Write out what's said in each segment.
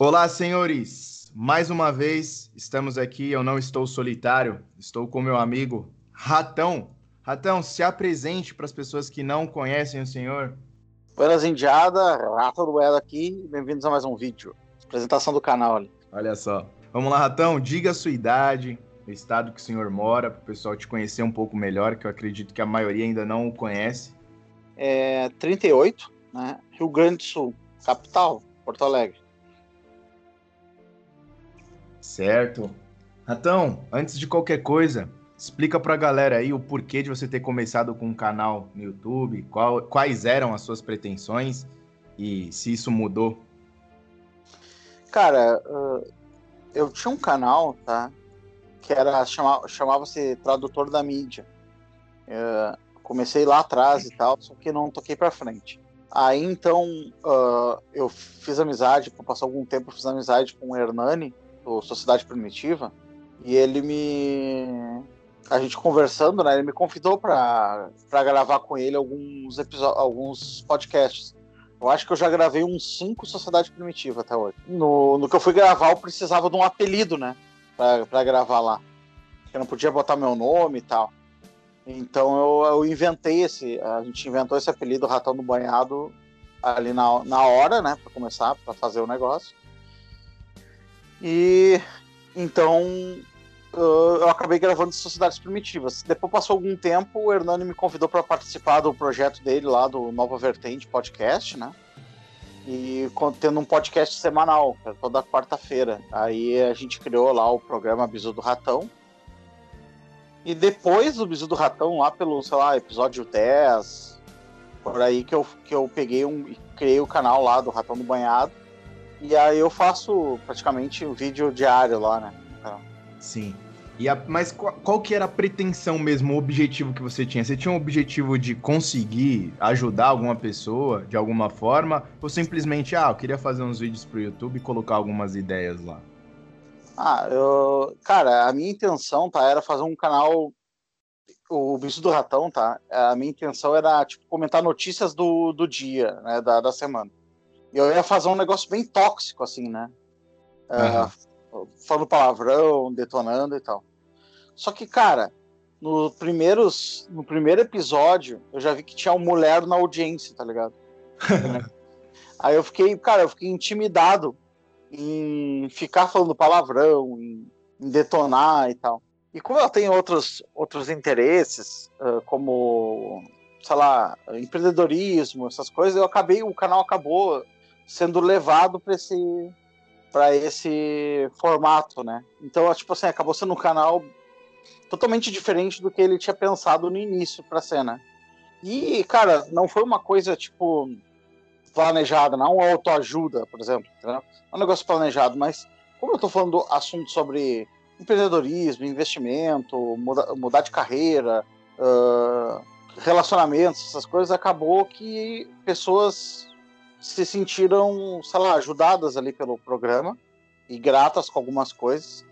Olá, senhores! Mais uma vez estamos aqui. Eu não estou solitário, estou com meu amigo Ratão. Ratão, se apresente para as pessoas que não conhecem o senhor. Buenas, Indiada, Rato do Elo aqui. Bem-vindos a mais um vídeo. Apresentação do canal ali. Olha só. Vamos lá, Ratão, diga a sua idade, o estado que o senhor mora, para o pessoal te conhecer um pouco melhor, que eu acredito que a maioria ainda não o conhece. É 38, né? Rio Grande do Sul, capital, Porto Alegre. Certo. Ratão, antes de qualquer coisa, explica pra galera aí o porquê de você ter começado com um canal no YouTube, qual, quais eram as suas pretensões e se isso mudou. Cara, eu tinha um canal, tá? Que era chamava-se Tradutor da Mídia. comecei lá atrás e tal, só que não toquei pra frente. Aí então uh, eu fiz amizade, por passar algum tempo, fiz amizade com o Hernani, Sociedade Primitiva, e ele me. A gente conversando, né? Ele me convidou para gravar com ele alguns episódios, alguns podcasts. Eu acho que eu já gravei uns cinco Sociedade Primitiva até hoje. No, no que eu fui gravar, eu precisava de um apelido, né? Pra, gravar lá. Eu não podia botar meu nome e tal. Então eu, eu inventei esse. A gente inventou esse apelido Ratão do Banhado ali na, na hora, né? Pra começar, para fazer o negócio. E então eu acabei gravando Sociedades Primitivas. Depois passou algum tempo, o Hernani me convidou para participar do projeto dele lá do Nova Vertente Podcast, né? E tendo um podcast semanal, toda quarta-feira. Aí a gente criou lá o programa Bisu do Ratão. E depois do Bisu do Ratão, lá pelo, sei lá, episódio 10, por aí que eu, que eu peguei um, criei o canal lá do Ratão do Banhado. E aí eu faço praticamente um vídeo diário lá, né? Sim. E a, mas qual, qual, que era a pretensão mesmo, o objetivo que você tinha? Você tinha um objetivo de conseguir ajudar alguma pessoa de alguma forma? Ou simplesmente, ah, eu queria fazer uns vídeos pro YouTube e colocar algumas ideias lá? Ah, eu... Cara, a minha intenção, tá, era fazer um canal... O Bicho do Ratão, tá? A minha intenção era, tipo, comentar notícias do, do dia, né, da, da semana eu ia fazer um negócio bem tóxico, assim, né? Uhum. Uh, falando palavrão, detonando e tal. Só que, cara, no, primeiros, no primeiro episódio, eu já vi que tinha uma mulher na audiência, tá ligado? Aí eu fiquei, cara, eu fiquei intimidado em ficar falando palavrão, em, em detonar e tal. E como eu tenho outros, outros interesses, uh, como, sei lá, empreendedorismo, essas coisas, eu acabei, o canal acabou sendo levado para esse para esse formato, né? Então, tipo assim, acabou sendo um canal totalmente diferente do que ele tinha pensado no início para cena. E, cara, não foi uma coisa tipo planejada, não autoajuda, por exemplo, entendeu? É um negócio planejado, mas como eu tô falando assunto sobre empreendedorismo, investimento, muda, mudar de carreira, uh, relacionamentos, essas coisas, acabou que pessoas se sentiram, sei lá, ajudadas ali pelo programa e gratas com algumas coisas.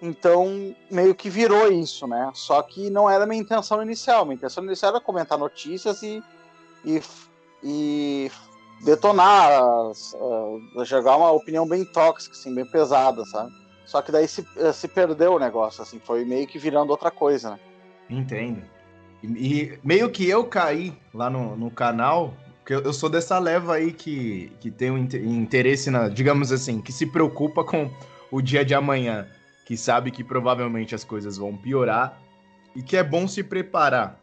Então, meio que virou isso, né? Só que não era minha intenção inicial. Minha intenção inicial era comentar notícias e, e, e detonar, uh, jogar uma opinião bem tóxica, assim, bem pesada, sabe? Só que daí se, se perdeu o negócio, assim, foi meio que virando outra coisa, né? Entendo. E, e meio que eu caí lá no, no canal porque eu sou dessa leva aí que, que tem um interesse na, digamos assim, que se preocupa com o dia de amanhã, que sabe que provavelmente as coisas vão piorar e que é bom se preparar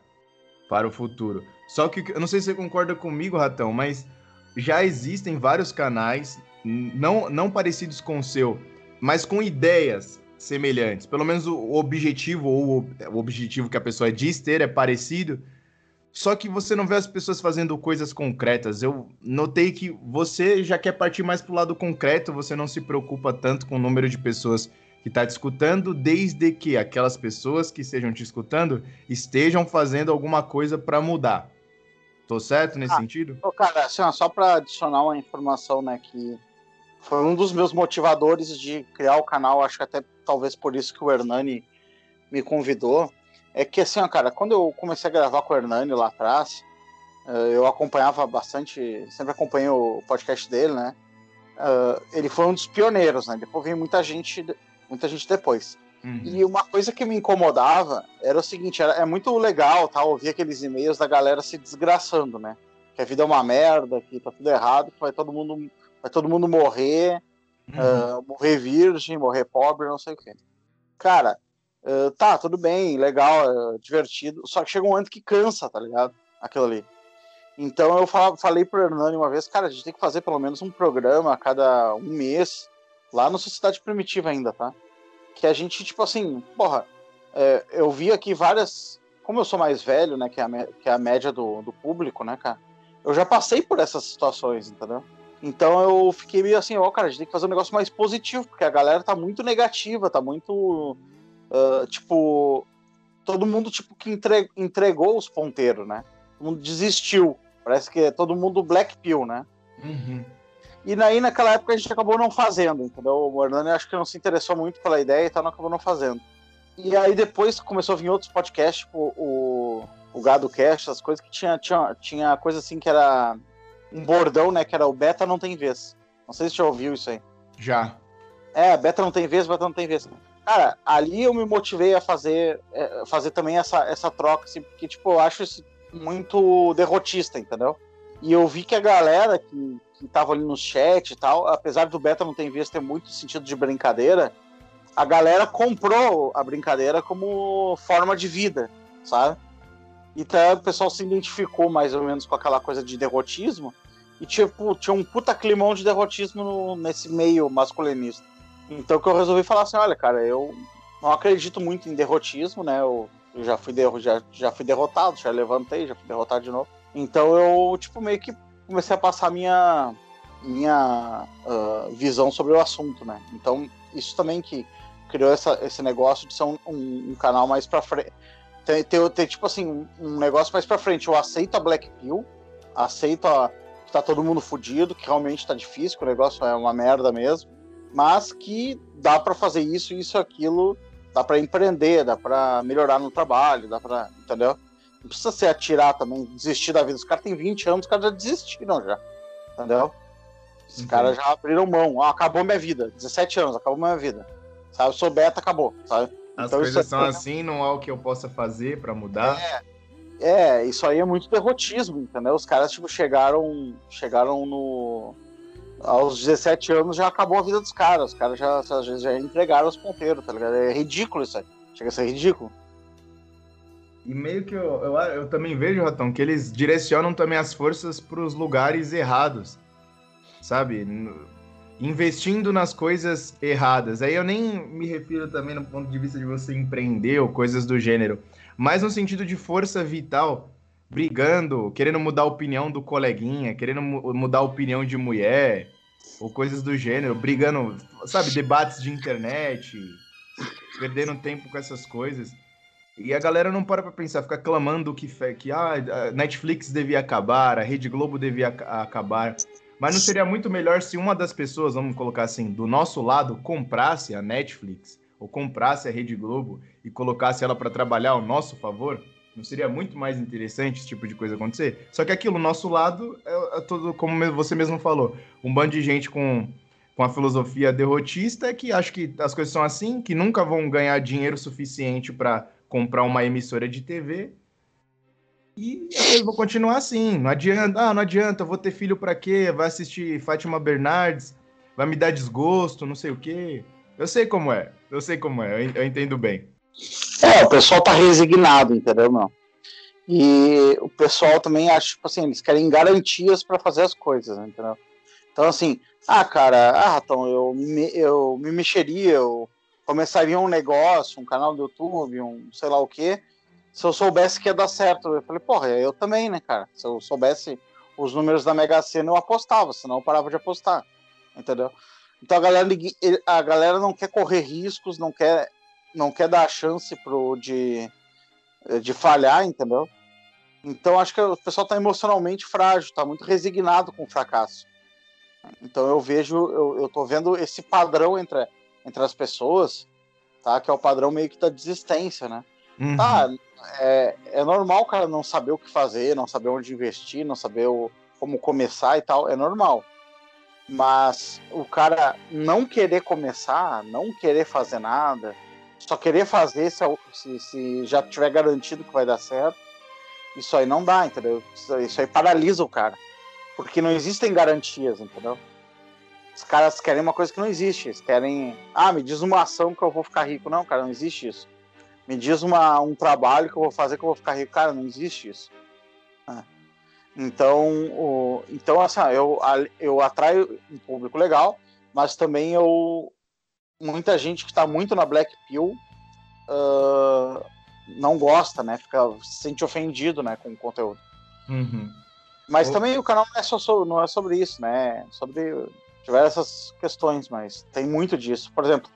para o futuro. Só que eu não sei se você concorda comigo, Ratão, mas já existem vários canais não, não parecidos com o seu, mas com ideias semelhantes. Pelo menos o objetivo ou o objetivo que a pessoa diz ter é parecido só que você não vê as pessoas fazendo coisas concretas. Eu notei que você já quer partir mais para o lado concreto, você não se preocupa tanto com o número de pessoas que está te escutando, desde que aquelas pessoas que estejam te escutando estejam fazendo alguma coisa para mudar. Tô certo nesse ah, sentido? Cara, assim, ó, só para adicionar uma informação, né, que foi um dos meus motivadores de criar o canal, acho que até talvez por isso que o Hernani me convidou é que assim, ó, cara, quando eu comecei a gravar com o Hernani lá atrás, eh, eu acompanhava bastante, sempre acompanhei o podcast dele, né? uh, ele foi um dos pioneiros, né? Depois veio muita gente, muita gente depois. Uhum. E uma coisa que me incomodava era o seguinte, era, é muito legal, tá, ouvir aqueles e-mails da galera se desgraçando, né? Que a vida é uma merda, que tá tudo errado, que vai todo mundo, vai todo mundo morrer, uhum. uh, morrer virgem, morrer pobre, não sei o quê. Cara, uh, tá, tudo bem, legal, divertido, só que chega um momento que cansa, tá ligado? Aquilo ali. Então eu falei pro Hernani uma vez, cara, a gente tem que fazer pelo menos um programa a cada um mês, lá na Sociedade Primitiva ainda, tá? Que a gente, tipo assim, porra, é, eu vi aqui várias. Como eu sou mais velho, né, que é a, que é a média do, do público, né, cara? Eu já passei por essas situações, entendeu? Então eu fiquei meio assim, ó, oh, cara, a gente tem que fazer um negócio mais positivo, porque a galera tá muito negativa, tá muito. Uh, tipo. Todo mundo, tipo, que entregou os ponteiros, né? Todo mundo desistiu. Parece que é todo mundo Black Pill, né? Uhum. E daí, naquela época, a gente acabou não fazendo, entendeu? O Hernani acho que não se interessou muito pela ideia e tal, não acabou não fazendo. E aí depois começou a vir outros podcasts, tipo o, o Gado Cast, as coisas que tinha, tinha, tinha coisa assim que era um bordão, né? Que era o beta não tem vez. Não sei se você já ouviu isso aí. Já. É, beta não tem vez, beta não tem vez. Cara, ali eu me motivei a fazer, é, fazer também essa, essa troca, assim, porque, tipo, eu acho esse muito derrotista, entendeu? E eu vi que a galera que, que tava ali no chat e tal, apesar do beta não ter visto ter muito sentido de brincadeira, a galera comprou a brincadeira como forma de vida, sabe? Então o pessoal se identificou mais ou menos com aquela coisa de derrotismo e tipo, tinha um puta climão de derrotismo no, nesse meio masculinista. Então que eu resolvi falar assim, olha, cara, eu não acredito muito em derrotismo, né? Eu eu já fui, derro já, já fui derrotado, já levantei, já fui derrotado de novo. Então eu, tipo, meio que comecei a passar minha, minha uh, visão sobre o assunto, né? Então, isso também que criou essa, esse negócio de ser um, um, um canal mais pra frente. Ter, ter, ter, tipo assim, um negócio mais pra frente. Eu aceito a Black Pill, aceito a, que tá todo mundo fudido, que realmente tá difícil, que o negócio é uma merda mesmo, mas que dá para fazer isso, isso, aquilo dá para empreender, dá para melhorar no trabalho, dá para, entendeu? Não precisa se atirar também, desistir da vida. Os caras têm 20 anos, os caras já desistiram já, entendeu? Os Entendi. caras já abriram mão. Ah, acabou minha vida. 17 anos, acabou minha vida. Sabe, eu sou beta, acabou, sabe? As então, coisas são é... assim, não há o que eu possa fazer para mudar. É, é, isso aí é muito derrotismo, entendeu? Os caras, tipo, chegaram, chegaram no aos 17 anos já acabou a vida dos caras. Os caras já, vezes, já entregaram os ponteiros, tá ligado? É ridículo isso aí. Chega a ser ridículo. E meio que eu, eu, eu também vejo, Ratão, que eles direcionam também as forças para os lugares errados, sabe? Investindo nas coisas erradas. Aí eu nem me refiro também no ponto de vista de você empreender ou coisas do gênero, mas no sentido de força vital, brigando, querendo mudar a opinião do coleguinha, querendo mudar a opinião de mulher, ou coisas do gênero, brigando, sabe, debates de internet, perdendo tempo com essas coisas. E a galera não para pra pensar, fica clamando que, que ah, a Netflix devia acabar, a Rede Globo devia acabar. Mas não seria muito melhor se uma das pessoas, vamos colocar assim, do nosso lado, comprasse a Netflix ou comprasse a Rede Globo e colocasse ela para trabalhar ao nosso favor? Não seria muito mais interessante esse tipo de coisa acontecer? Só que aqui, no nosso lado, é, é todo, como você mesmo falou, um bando de gente com, com a filosofia derrotista que acha que as coisas são assim, que nunca vão ganhar dinheiro suficiente para comprar uma emissora de TV. E eu vou continuar assim. Não adianta, ah, não adianta, vou ter filho para quê? Vai assistir Fátima Bernardes, vai me dar desgosto, não sei o quê. Eu sei como é, eu sei como é, eu entendo bem. É, o pessoal tá resignado, entendeu? E o pessoal também acha, tipo assim, eles querem garantias para fazer as coisas, entendeu? Então, assim, ah, cara, ah, Ratão, eu me, eu me mexeria, eu começaria um negócio, um canal do YouTube, um sei lá o quê, se eu soubesse que ia dar certo. Eu falei, porra, eu também, né, cara? Se eu soubesse os números da Mega Sena, eu apostava, senão eu parava de apostar, entendeu? Então a galera, a galera não quer correr riscos, não quer não quer dar a chance pro de, de falhar, entendeu? Então acho que o pessoal está emocionalmente frágil, está muito resignado com o fracasso. Então eu vejo, eu, eu tô vendo esse padrão entre, entre as pessoas, tá? Que é o padrão meio que da desistência, né? Uhum. Tá, é, é normal o cara não saber o que fazer, não saber onde investir, não saber o, como começar e tal, é normal. Mas o cara não querer começar, não querer fazer nada, só querer fazer se, se, se já tiver garantido que vai dar certo, isso aí não dá, entendeu? Isso aí paralisa o cara. Porque não existem garantias, entendeu? Os caras querem uma coisa que não existe. Eles querem. Ah, me diz uma ação que eu vou ficar rico. Não, cara, não existe isso. Me diz uma, um trabalho que eu vou fazer que eu vou ficar rico. Cara, não existe isso. É. Então, o, então assim, eu, eu atraio um público legal, mas também eu. Muita gente que está muito na Black Pill uh, não gosta, né? Fica, se sente ofendido né, com o conteúdo. Uhum. Mas o... também o canal não é só sobre, não é sobre isso, né? Sobre diversas questões, mas tem muito disso. Por exemplo,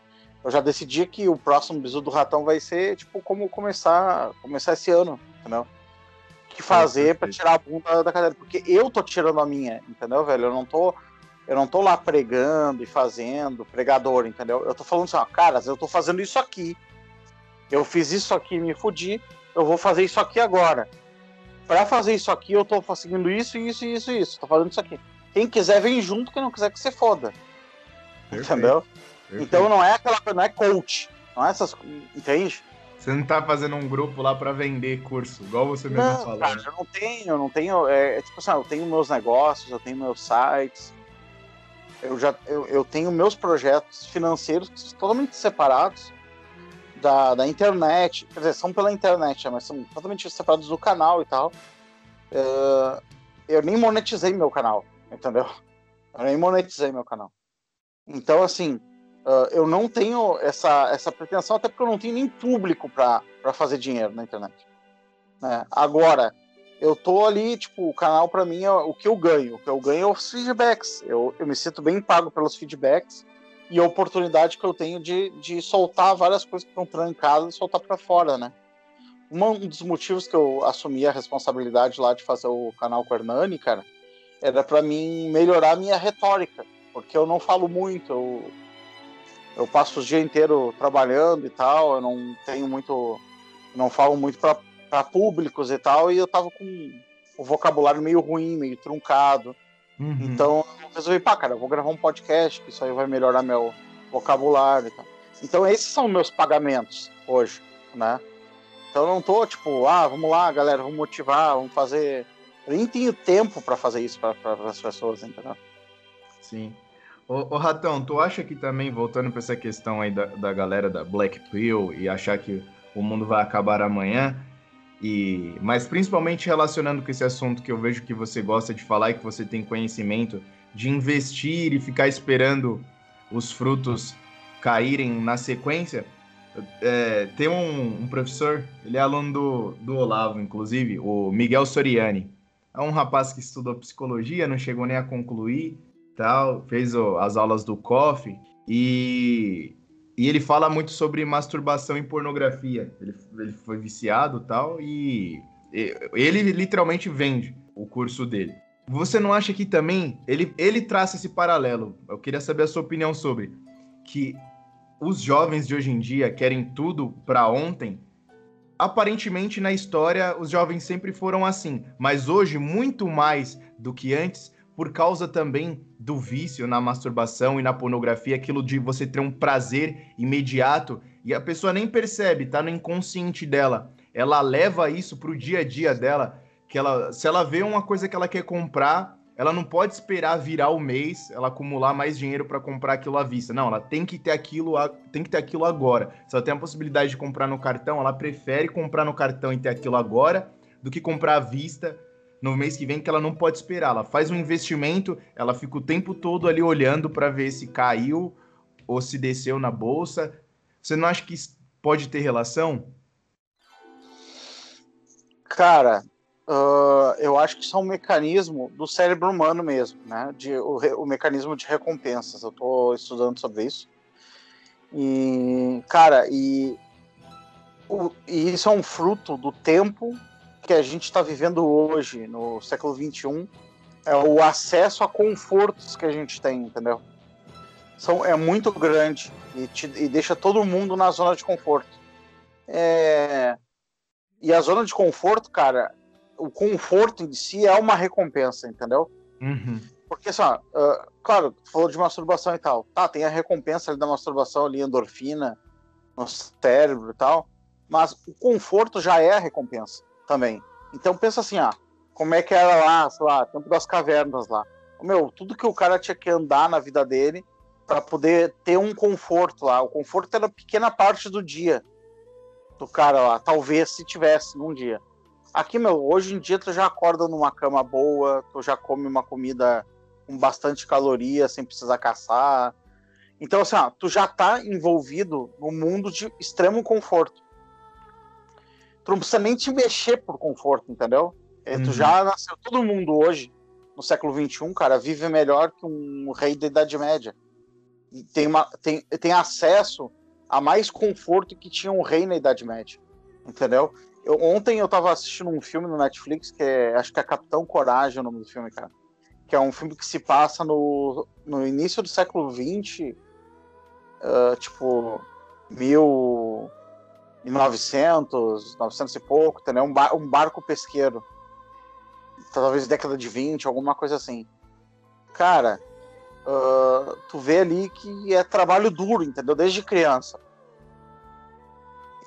eu já decidi que o próximo bisu do ratão vai ser tipo como começar, começar esse ano, entendeu? O que fazer para tirar a bunda da cadeira, porque eu tô tirando a minha, entendeu, velho? Eu não tô eu não tô lá pregando e fazendo, pregador, entendeu? Eu tô falando assim, ó, caras, eu tô fazendo isso aqui. Eu fiz isso aqui e me fudi, eu vou fazer isso aqui agora. Para fazer isso aqui, eu tô conseguindo isso, isso, isso, isso. Tô fazendo isso aqui. Quem quiser vem junto, quem não quiser que você foda. Perfeito. Entendeu? Perfeito. Então não é aquela coisa, não é coach. Não é essas. Entende? Você não tá fazendo um grupo lá para vender curso, igual você mesmo não, falou. Cara, eu não tenho, eu não tenho. É, é, tipo assim, eu tenho meus negócios, eu tenho meus sites. Eu já eu, eu tenho meus projetos financeiros totalmente separados da, da internet. Quer dizer, são pela internet, mas são totalmente separados do canal e tal. Uh, eu nem monetizei meu canal entendeu? Eu nem monetizei meu canal. Então, assim, uh, eu não tenho essa, essa pretensão, até porque eu não tenho nem público para fazer dinheiro na internet. Né? Agora, eu tô ali, tipo, o canal para mim é o que eu ganho. O que eu ganho é os feedbacks. Eu, eu me sinto bem pago pelos feedbacks e a oportunidade que eu tenho de, de soltar várias coisas que estão trancadas e soltar para fora, né? Um dos motivos que eu assumi a responsabilidade lá de fazer o canal com o Hernani, cara, era para mim melhorar a minha retórica, porque eu não falo muito, eu, eu passo o dia inteiro trabalhando e tal, eu não tenho muito, não falo muito para públicos e tal, e eu tava com o vocabulário meio ruim, meio truncado. Uhum. Então eu resolvi, pá, cara, eu vou gravar um podcast, que isso aí vai melhorar meu vocabulário e tal. Então esses são meus pagamentos hoje, né? Então eu não tô tipo, ah, vamos lá, galera, vamos motivar, vamos fazer eu nem tenho tempo para fazer isso para as pessoas, entendeu? Sim. Ô, ô, Ratão, tu acha que também, voltando para essa questão aí da, da galera da Black Pill e achar que o mundo vai acabar amanhã, e mas principalmente relacionando com esse assunto que eu vejo que você gosta de falar e que você tem conhecimento, de investir e ficar esperando os frutos caírem na sequência, é, tem um, um, professor, ele é aluno do, do Olavo, inclusive, o Miguel Soriani. É um rapaz que estudou psicologia, não chegou nem a concluir, tal, fez o, as aulas do COF e, e ele fala muito sobre masturbação e pornografia. Ele, ele foi viciado tal e, ele literalmente vende o curso dele. Você não acha que também ele, ele traça esse paralelo? Eu queria saber a sua opinião sobre que os jovens de hoje em dia querem tudo para ontem aparentemente na história os jovens sempre foram assim, mas hoje muito mais do que antes, por causa também do vício na masturbação e na pornografia, aquilo de você ter um prazer imediato e a pessoa nem percebe, tá no inconsciente dela. Ela leva isso pro dia a dia dela, que ela, se ela vê uma coisa que ela quer comprar, ela não pode esperar virar o mês, ela acumular mais dinheiro para comprar aquilo à vista. Não, ela tem que ter aquilo, tem que ter aquilo agora. Se ela tem a possibilidade de comprar no cartão, ela prefere comprar no cartão e ter aquilo agora do que comprar à vista no mês que vem, que ela não pode esperar. Ela faz um investimento, ela fica o tempo todo ali olhando para ver se caiu ou se desceu na bolsa. Você não acha que pode ter relação? Cara, Uh, eu acho que isso é um mecanismo do cérebro humano mesmo, né? De, o, o mecanismo de recompensas. Eu estou estudando sobre isso. E, cara, e, o, e isso é um fruto do tempo que a gente está vivendo hoje, no século XXI. É o acesso a confortos que a gente tem, entendeu? São, é muito grande e, te, e deixa todo mundo na zona de conforto. É, e a zona de conforto, cara, o conforto em si é uma recompensa, entendeu? Uhum. Porque assim, ó, uh, claro, falou de masturbação e tal. Tá, tem a recompensa da masturbação ali, endorfina no cérebro e tal. Mas o conforto já é a recompensa também. Então pensa assim, ah, como é que era lá, sei lá, tempo das cavernas lá. Meu, tudo que o cara tinha que andar na vida dele para poder ter um conforto lá. O conforto era pequena parte do dia do cara lá, talvez se tivesse num dia. Aqui, meu, hoje em dia tu já acorda numa cama boa, tu já come uma comida com bastante caloria, sem precisar caçar. Então, assim, ó, tu já tá envolvido no mundo de extremo conforto. Tu não precisa nem te mexer por conforto, entendeu? É, uhum. Tu já nasceu. Todo mundo hoje, no século XXI, cara, vive melhor que um rei da Idade Média. Tem, uma, tem, tem acesso a mais conforto que tinha um rei na Idade Média. Entendeu? Eu, ontem eu tava assistindo um filme no Netflix que é, acho que é Capitão Coragem o nome do filme, cara. Que é um filme que se passa no, no início do século XX, uh, ah, tipo, mil 1900, 900 e pouco, entendeu? Um, bar, um barco pesqueiro. Talvez década de 20, alguma coisa assim. Cara, uh, tu vê ali que é trabalho duro, entendeu? Desde criança.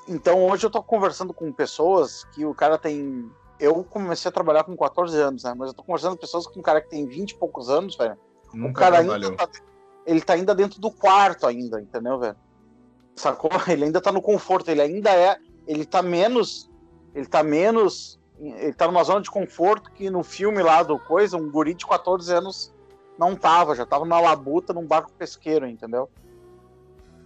Então hoje eu tô conversando com pessoas que o cara tem. Eu comecei a trabalhar com 14 anos, né? Mas eu tô conversando com pessoas com um cara que tem 20 e poucos anos, velho. Nunca o cara trabalhou. ainda tá, ele tá ainda dentro do quarto ainda, entendeu, velho? Sacou? Ele ainda tá no conforto, ele ainda é. Ele tá menos. Ele tá menos. Ele tá numa zona de conforto que no filme lá do Coisa, um guri de 14 anos não tava, já tava na labuta num barco pesqueiro, entendeu?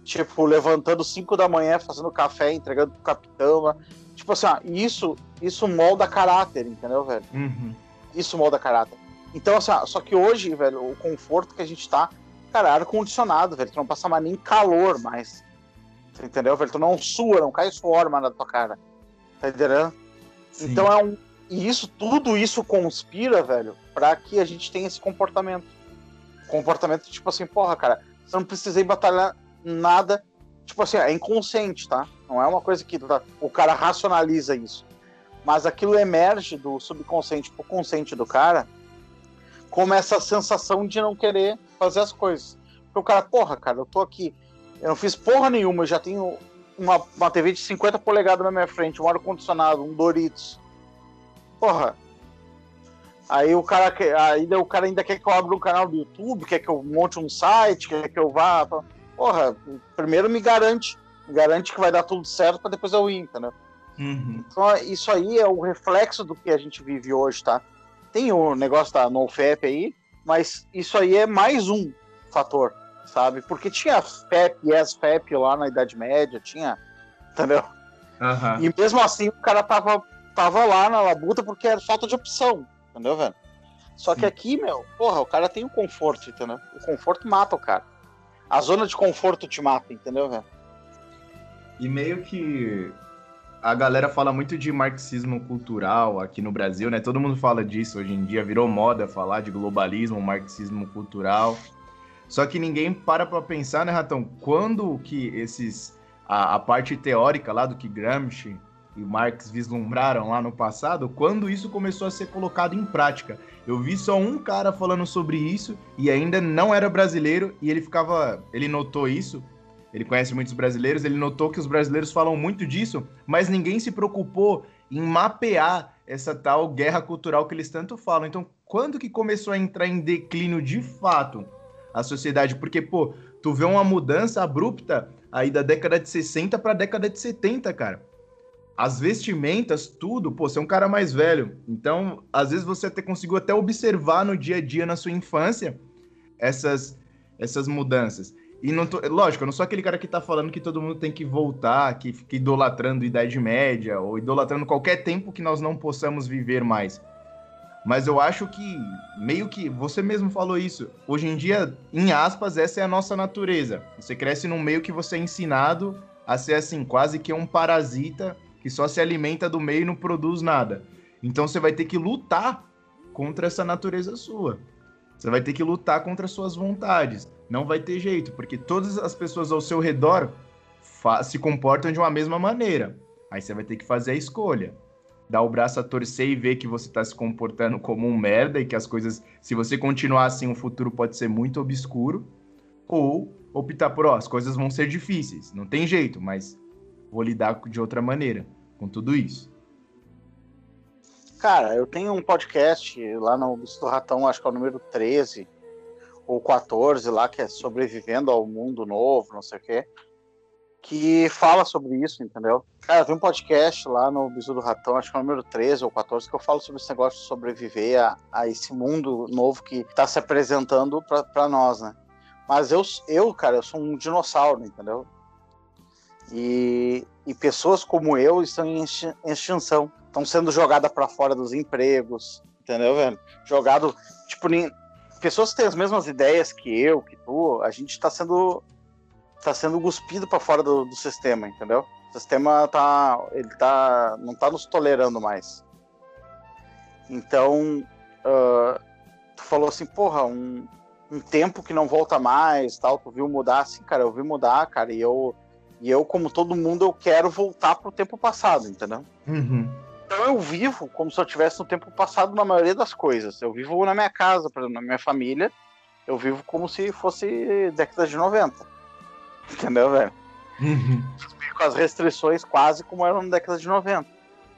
Tipo, levantando 5 da manhã, fazendo café, entregando pro capitão. Né? Tipo assim, ó, isso, isso molda caráter, entendeu, velho? Uhum. Isso molda caráter. Então, assim, ó, só que hoje, velho, o conforto que a gente tá, cara, ar-condicionado, velho, tu não passa mais nem calor mais. Entendeu, velho? Tu não sua, não cai suor mais na tua cara. Tá entendendo? Sim. Então é um. E isso, tudo isso conspira, velho, para que a gente tenha esse comportamento. Comportamento tipo assim, porra, cara, você não precisei batalhar nada. Tipo assim, é inconsciente, tá? Não é uma coisa que tá, o cara racionaliza isso. Mas aquilo emerge do subconsciente pro consciente do cara como essa sensação de não querer fazer as coisas. Porque o cara, porra, cara, eu tô aqui eu não fiz porra nenhuma, eu já tenho uma, uma TV de 50 polegadas na minha frente, um ar-condicionado, um Doritos. Porra. Aí o cara quer, aí o cara ainda quer que eu abra um canal do YouTube, quer que eu monte um site, quer que eu vá. Porra, primeiro me garante. Me garante que vai dar tudo certo para depois eu ir, entendeu? Uhum. Então, isso aí é o reflexo do que a gente vive hoje, tá? Tem o negócio da NoFap aí, mas isso aí é mais um fator sabe? Porque tinha FEP e ex-FEP lá na Idade Média, tinha, entendeu? Uhum. E mesmo assim o cara tava, tava lá na labuta porque era falta de opção, entendeu, velho? Só que aqui, meu, porra, o cara tem o conforto, entendeu? O conforto mata o cara. A zona de conforto te mata, entendeu, velho? E meio que a galera fala muito de marxismo cultural aqui no Brasil, né? Todo mundo fala disso hoje em dia, virou moda falar de globalismo, marxismo cultural. Só que ninguém para para pensar, né, Ratão? Quando que esses a, a, parte teórica lá do que Gramsci e Marx vislumbraram lá no passado, quando isso começou a ser colocado em prática. Eu vi só um cara falando sobre isso e ainda não era brasileiro e ele ficava, ele notou isso. Ele conhece muitos brasileiros, ele notou que os brasileiros falam muito disso, mas ninguém se preocupou em mapear essa tal guerra cultural que eles tanto falam. Então, quando que começou a entrar em declínio de fato a sociedade, porque, pô, tu vê uma mudança abrupta aí da década de 60 para a década de 70, cara. As vestimentas, tudo, pô, você é um cara mais velho. Então, às vezes você até conseguiu até observar no dia a dia, na sua infância, essas, essas mudanças. E não tô, lógico, eu não sou aquele cara que tá falando que todo mundo tem que voltar, que fica idolatrando Idade Média, ou idolatrando qualquer tempo que nós não possamos viver mais. Mas eu acho que, meio que, você mesmo falou isso. Hoje em dia, em aspas, essa é a nossa natureza. Você cresce num meio que você é ensinado a ser assim, quase que um parasita que só se alimenta do meio e não produz nada. Então você vai ter que lutar contra essa natureza sua. Você vai ter que lutar contra suas vontades. Não vai ter jeito, porque todas as pessoas ao seu redor se comportam de uma mesma maneira. Aí você vai ter que fazer a escolha. Dar o braço a torcer e ver que você está se comportando como um merda e que as coisas, se você continuar assim, o futuro pode ser muito obscuro, ou optar por, ó, as coisas vão ser difíceis, não tem jeito, mas vou lidar de outra maneira com tudo isso. Cara, eu tenho um podcast lá no Bicho Ratão, acho que é o número 13 ou 14 lá, que é sobrevivendo ao mundo novo, não sei o quê que fala sobre isso, entendeu? Cara, tem um podcast lá no Bisu do Ratão, acho que é o número 13 ou 14, que eu falo sobre esse negócio de sobreviver a, a esse mundo novo que está se apresentando para nós, né? Mas eu, eu, cara, eu sou um dinossauro, entendeu? E, e pessoas como eu estão em extinção, estão sendo jogadas para fora dos empregos, entendeu, velho? Jogado, tipo, pessoas que têm as mesmas ideias que eu, que tu, a gente está sendo tá sendo cuspido para fora do, do, sistema, entendeu? O sistema tá, ele tá, não tá nos tolerando mais. Então, uh, tu falou assim, porra, um, um tempo que não volta mais, tal, tu viu mudar, assim, cara, eu vi mudar, cara, e eu, e eu como todo mundo, eu quero voltar pro tempo passado, entendeu? Uhum. Então eu vivo como se eu tivesse no tempo passado na maioria das coisas. Eu vivo na minha casa, por exemplo, na minha família, eu vivo como se fosse década de 90 Entendeu, velho? Uhum. Com as restrições quase como eram na década de 90.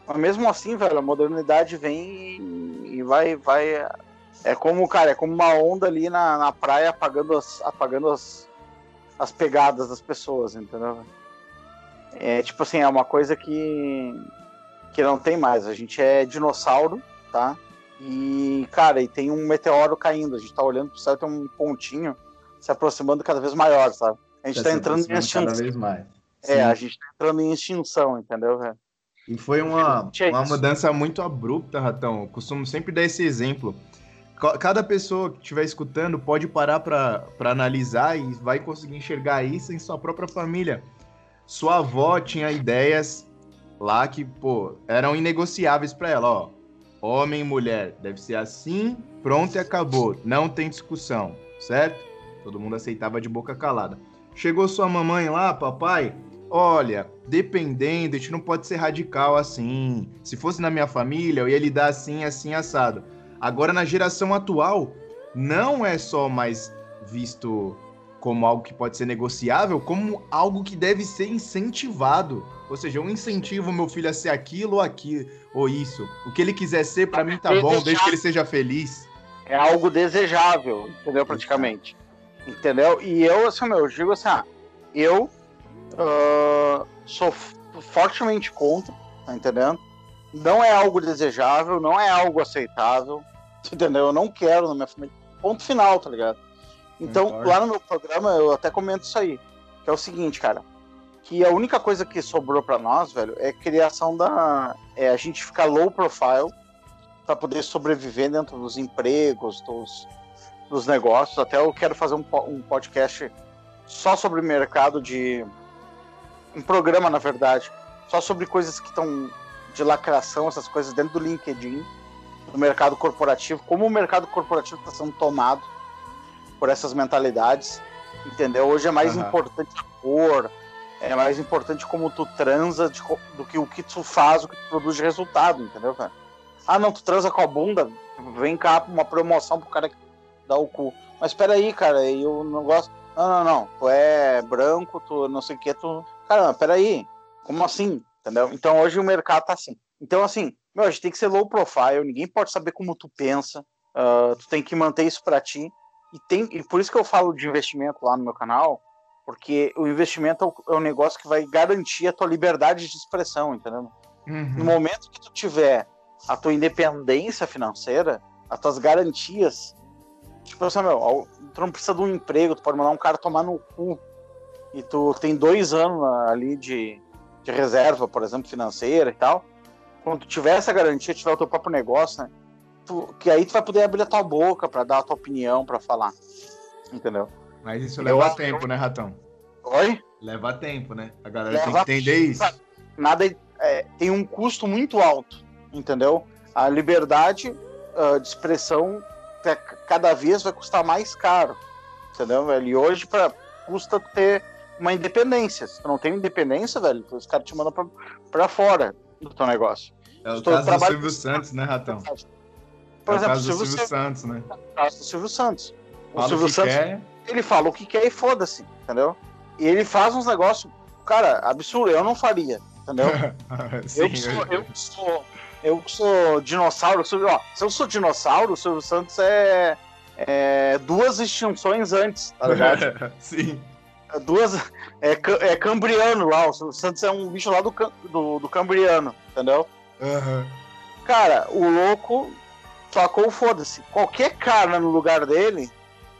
Mas mesmo assim, velho, a modernidade vem e vai. vai é como, cara, é como uma onda ali na, na praia apagando as, apagando as, as pegadas das pessoas, entendeu? É tipo assim, é uma coisa que, que não tem mais. A gente é dinossauro, tá? E, cara, e tem um meteoro caindo. A gente tá olhando pro céu tem um pontinho se aproximando cada vez maior, sabe? A gente está tá entrando em extinção. Cada vez mais. É, Sim. a gente está entrando em extinção, entendeu, velho? E foi uma, é uma mudança muito abrupta, Ratão. Eu costumo sempre dar esse exemplo. Cada pessoa que estiver escutando pode parar para analisar e vai conseguir enxergar isso em sua própria família. Sua avó tinha ideias lá que, pô, eram inegociáveis para ela, ó. Homem e mulher, deve ser assim, pronto e acabou. Não tem discussão, certo? Todo mundo aceitava de boca calada. Chegou sua mamãe lá, papai? Olha, dependendo, a gente não pode ser radical assim. Se fosse na minha família, eu ia lidar assim, assim, assado. Agora, na geração atual, não é só mais visto como algo que pode ser negociável, como algo que deve ser incentivado. Ou seja, eu incentivo meu filho a ser aquilo ou aquilo, ou isso. O que ele quiser ser, para mim tá bom, desde que ele seja feliz. É algo desejável, entendeu? Praticamente. Entendeu? E eu, assim, meu, eu digo assim, ah, eu uh, sou fortemente contra, tá entendendo? Não é algo desejável, não é algo aceitável, entendeu? Eu não quero na minha família. Ponto final, tá ligado? Então, lá no meu programa, eu até comento isso aí. Que é o seguinte, cara. Que a única coisa que sobrou para nós, velho, é criação da. É a gente ficar low profile para poder sobreviver dentro dos empregos, dos, dos negócios. Até eu quero fazer um, um podcast só sobre mercado de. Um programa, na verdade, só sobre coisas que estão de lacração, essas coisas dentro do LinkedIn, do mercado corporativo, como o mercado corporativo está sendo tomado por essas mentalidades, entendeu? Hoje é mais uhum. importante a cor, é mais importante como tu transa de, do que o que tu faz, o que tu produz de resultado, entendeu, cara? Ah, não, tu transa com a bunda, vem cá uma promoção pro cara que dá o cu. Mas peraí, cara, eu não gosto. Não, não, não. Tu é branco, tu não sei o que, tu. Caramba, peraí. Como assim? Entendeu? Então hoje o mercado tá assim. Então, assim, meu, a gente tem que ser low profile, ninguém pode saber como tu pensa. Uh, tu tem que manter isso para ti. E, tem, e por isso que eu falo de investimento lá no meu canal, porque o investimento é o, é negócio que vai garantir a tua liberdade de expressão, entendeu? Uhum. No momento que tu tiver a tua independência financeira, as tuas garantias Tipo assim, meu, tu não precisa de um emprego, tu pode mandar um cara tomar no cu. E tu tem dois anos ali de, de reserva, por exemplo, financeira e tal. Quando tu tiver essa garantia, tiver o teu próprio negócio, né? Tu, que aí tu vai poder abrir a tua boca para dar a tua opinião, para falar. Entendeu? Mas isso leva eu, tempo, eu... né, Ratão? Oi? Leva tempo, né? A galera leva tem que entender isso. Nada é, tem um custo muito alto, entendeu? A liberdade uh, de expressão cada vez vai custar mais caro. Entendeu, velho? E hoje pra, custa ter uma independência. Se tu não tem independência, velho, os caras te mandam pra, pra fora do teu negócio. É o caso do Silvio Santos, né, Ratão? Por é exemplo, o Silvio, Silvio Santos. Né? É o caso do Silvio Santos. O Fala Silvio o Santos, quer. ele fala o que quer e foda-se, entendeu? E ele faz uns negócios, cara, absurdo. Eu não faria, entendeu? Sim, eu, que sou, eu sou, eu sou dinossauro, eu sou- ó, se eu sou dinossauro, o Silvio Santos é, é duas extinções antes, tá ligado? Sim. É duas. É, é cambriano lá, o Silvio Santos é um bicho lá do, do, do cambriano, entendeu? Aham. Cara, o louco sacou o foda-se. Qualquer cara no lugar dele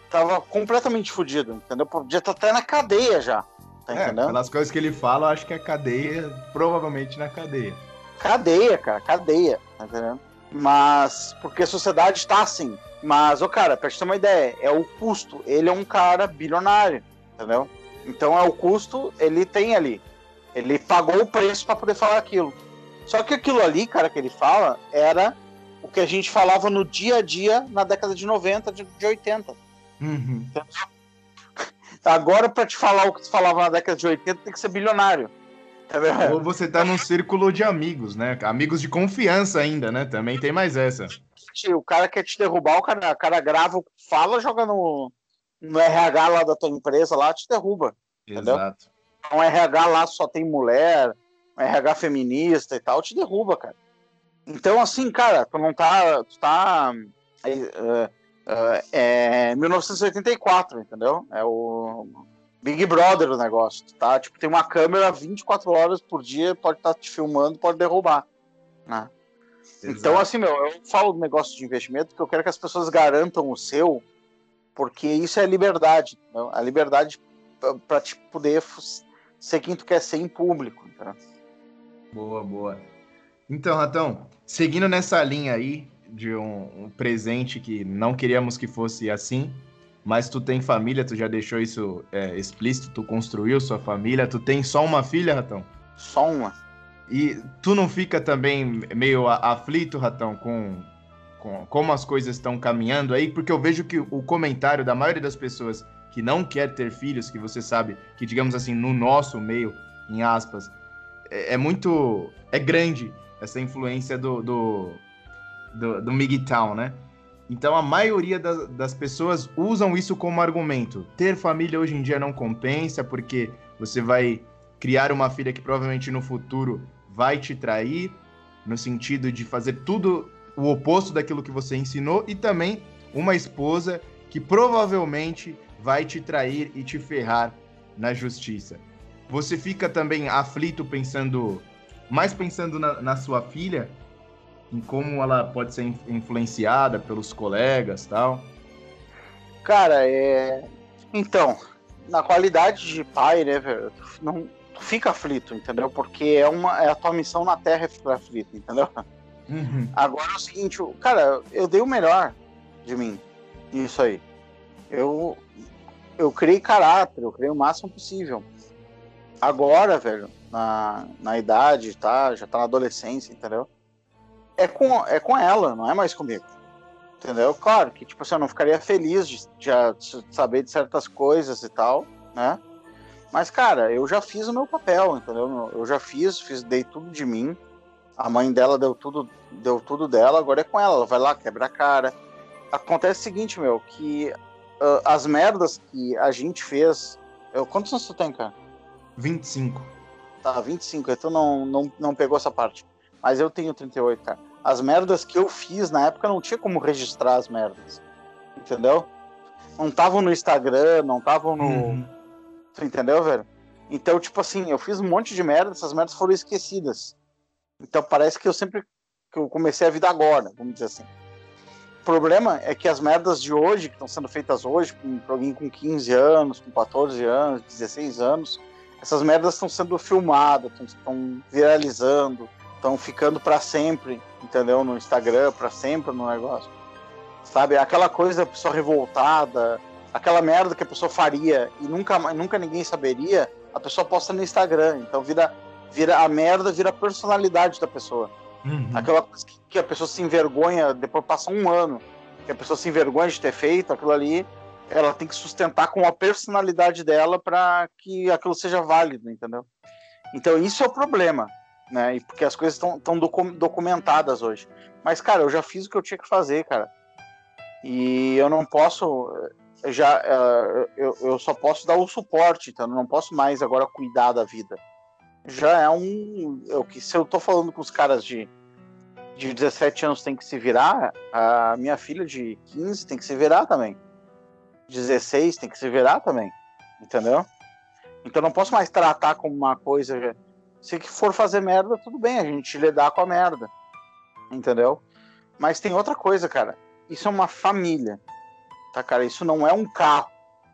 tava completamente fudido, entendeu? Podia estar até na cadeia já, tá É, entendendo? pelas coisas que ele fala, eu acho que é cadeia, provavelmente na cadeia. Cadeia, cara, cadeia, tá entendendo? Mas, porque a sociedade tá assim. Mas, ô cara, pra te ter uma ideia, é o custo. Ele é um cara bilionário, entendeu? Então é o custo, ele tem ali. Ele pagou o preço pra poder falar aquilo. Só que aquilo ali, cara, que ele fala, era o que a gente falava no dia a dia na década de 90, de, de 80. Uhum. Agora, pra te falar o que tu falava na década de 80, tem que ser bilionário. Entendeu? Ou você tá num círculo de amigos, né? Amigos de confiança ainda, né? Também tem mais essa. o cara quer te derrubar, o cara, o cara grava, fala, joga no, no RH lá da tua empresa, lá te derruba. Entendeu? Exato. Um RH lá só tem mulher, um RH feminista e tal, te derruba, cara. Então, assim, cara, tu não tá. Tu tá. É, é, é 1984, entendeu? É o Big Brother o negócio, tá? Tipo, tem uma câmera 24 horas por dia, pode estar te filmando, pode derrubar. Né? Então, Exato. assim, meu, eu falo do negócio de investimento porque eu quero que as pessoas garantam o seu, porque isso é liberdade. A liberdade para te poder ser quem tu quer ser em público. entendeu? Boa, boa. Então, Ratão, seguindo nessa linha aí de um, um presente que não queríamos que fosse assim, mas tu tem família, tu já deixou isso é, explícito, tu construiu sua família, tu tem só uma filha, Ratão? Só uma. E tu não fica também meio aflito, Ratão, com, com como as coisas estão caminhando aí? Porque eu vejo que o comentário da maioria das pessoas que não quer ter filhos, que você sabe que, digamos assim, no nosso meio, em aspas, é, é muito. é grande essa influência do, do, do, do né? Então a maioria das, das pessoas usam isso como argumento. Ter família hoje em dia não compensa, porque você vai criar uma filha que provavelmente no futuro vai te trair, no sentido de fazer tudo o oposto daquilo que você ensinou, e também uma esposa que provavelmente vai te trair e te ferrar na justiça. Você fica também aflito pensando, mais pensando na, na sua filha, em como ela pode ser in- influenciada pelos colegas tal. Cara, é. Então, na qualidade de pai, né, velho? Não, fica aflito, entendeu? Porque é, uma, é a tua missão na Terra é ficar aflito, entendeu? Agora é o seguinte, cara, eu dei o melhor de mim nisso aí. Eu, eu criei caráter, eu criei o máximo possível. Agora, velho, na, na idade, tá? Já tá na adolescência, entendeu? É com, é com ela, não é mais comigo. Entendeu? Claro que, tipo assim, eu não ficaria feliz de, já de saber de certas coisas e tal, né? Mas, cara, eu já fiz o meu papel, entendeu? Eu já fiz, fiz, dei tudo de mim. A mãe dela deu tudo, deu tudo dela, agora é com ela. Ela vai lá, quebra a cara. Acontece o seguinte, meu, que ah, as merdas que a gente fez. Eu, quantos anos tu tem, cara? 25. Tá, 25, então não, não, não pegou essa parte. Mas eu tenho 38, cara. As merdas que eu fiz na época não tinha como registrar as merdas. Entendeu? Não estavam no Instagram, não estavam no. Uhum. Tu entendeu, velho? Então, tipo assim, eu fiz um monte de merda, essas merdas foram esquecidas. Então parece que eu sempre. que eu comecei a vida agora, vamos dizer assim. O problema é que as merdas de hoje, que estão sendo feitas hoje, com pra alguém com 15 anos, com 14 anos, 16 anos, essas merdas estão sendo filmadas, estão viralizando, estão ficando para sempre, entendeu? No Instagram, para sempre no negócio. Sabe? Aquela coisa da pessoa revoltada, aquela merda que a pessoa faria e nunca, nunca ninguém saberia, a pessoa posta no Instagram. Então vira, vira a merda, vira a personalidade da pessoa. Uhum. Aquela coisa que, que a pessoa se envergonha, depois passa um ano, que a pessoa se envergonha de ter feito aquilo ali, ela tem que sustentar com a personalidade dela para que aquilo seja válido, entendeu? Então isso é o problema. Né? E porque as coisas estão documentadas hoje. Mas, cara, eu já fiz o que eu tinha que fazer, cara. E eu não posso. Já, uh, eu, eu só posso dar o suporte, então não posso mais agora cuidar da vida. Já é um. Eu, se eu tô falando com os caras de, de 17 anos tem que se virar, a minha filha de 15 tem que se virar também. 16 tem que se virar também. Entendeu? Então não posso mais tratar como uma coisa. Se for fazer merda, tudo bem, a gente lidar com a merda. Entendeu? Mas tem outra coisa, cara. Isso é uma família. Tá, cara? Isso não é um carro.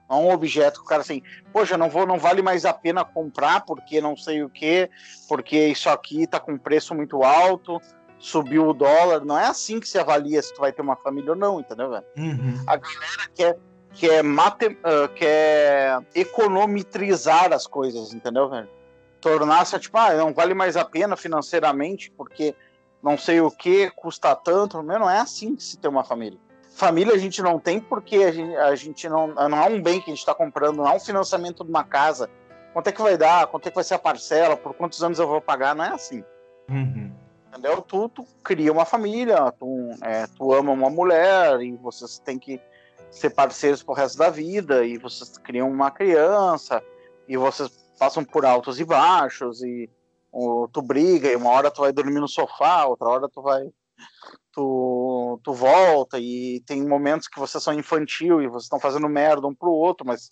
Não é um objeto que o cara assim, poxa, não vou, não vale mais a pena comprar porque não sei o que, porque isso aqui tá com preço muito alto, subiu o dólar. Não é assim que se avalia se tu vai ter uma família ou não, entendeu, velho? Uhum. A galera quer, quer, mate, uh, quer econometrizar as coisas, entendeu, velho? Tornar-se, tipo, ah, não vale mais a pena financeiramente porque não sei o que custa tanto. Meu, não é assim que se tem uma família. Família a gente não tem porque a gente, a gente não, não é um bem que a gente está comprando, não é um financiamento de uma casa. Quanto é que vai dar? Quanto é que vai ser a parcela? Por quantos anos eu vou pagar? Não é assim. Uhum. Entendeu? Tu, tu, cria uma família, tu, é, tu ama uma mulher e vocês têm que ser parceiros pro resto da vida e vocês criam uma criança e vocês passam por altos e baixos e ou, tu briga e uma hora tu vai dormir no sofá, outra hora tu vai tu, tu volta e tem momentos que vocês são infantil e vocês estão fazendo merda um pro outro, mas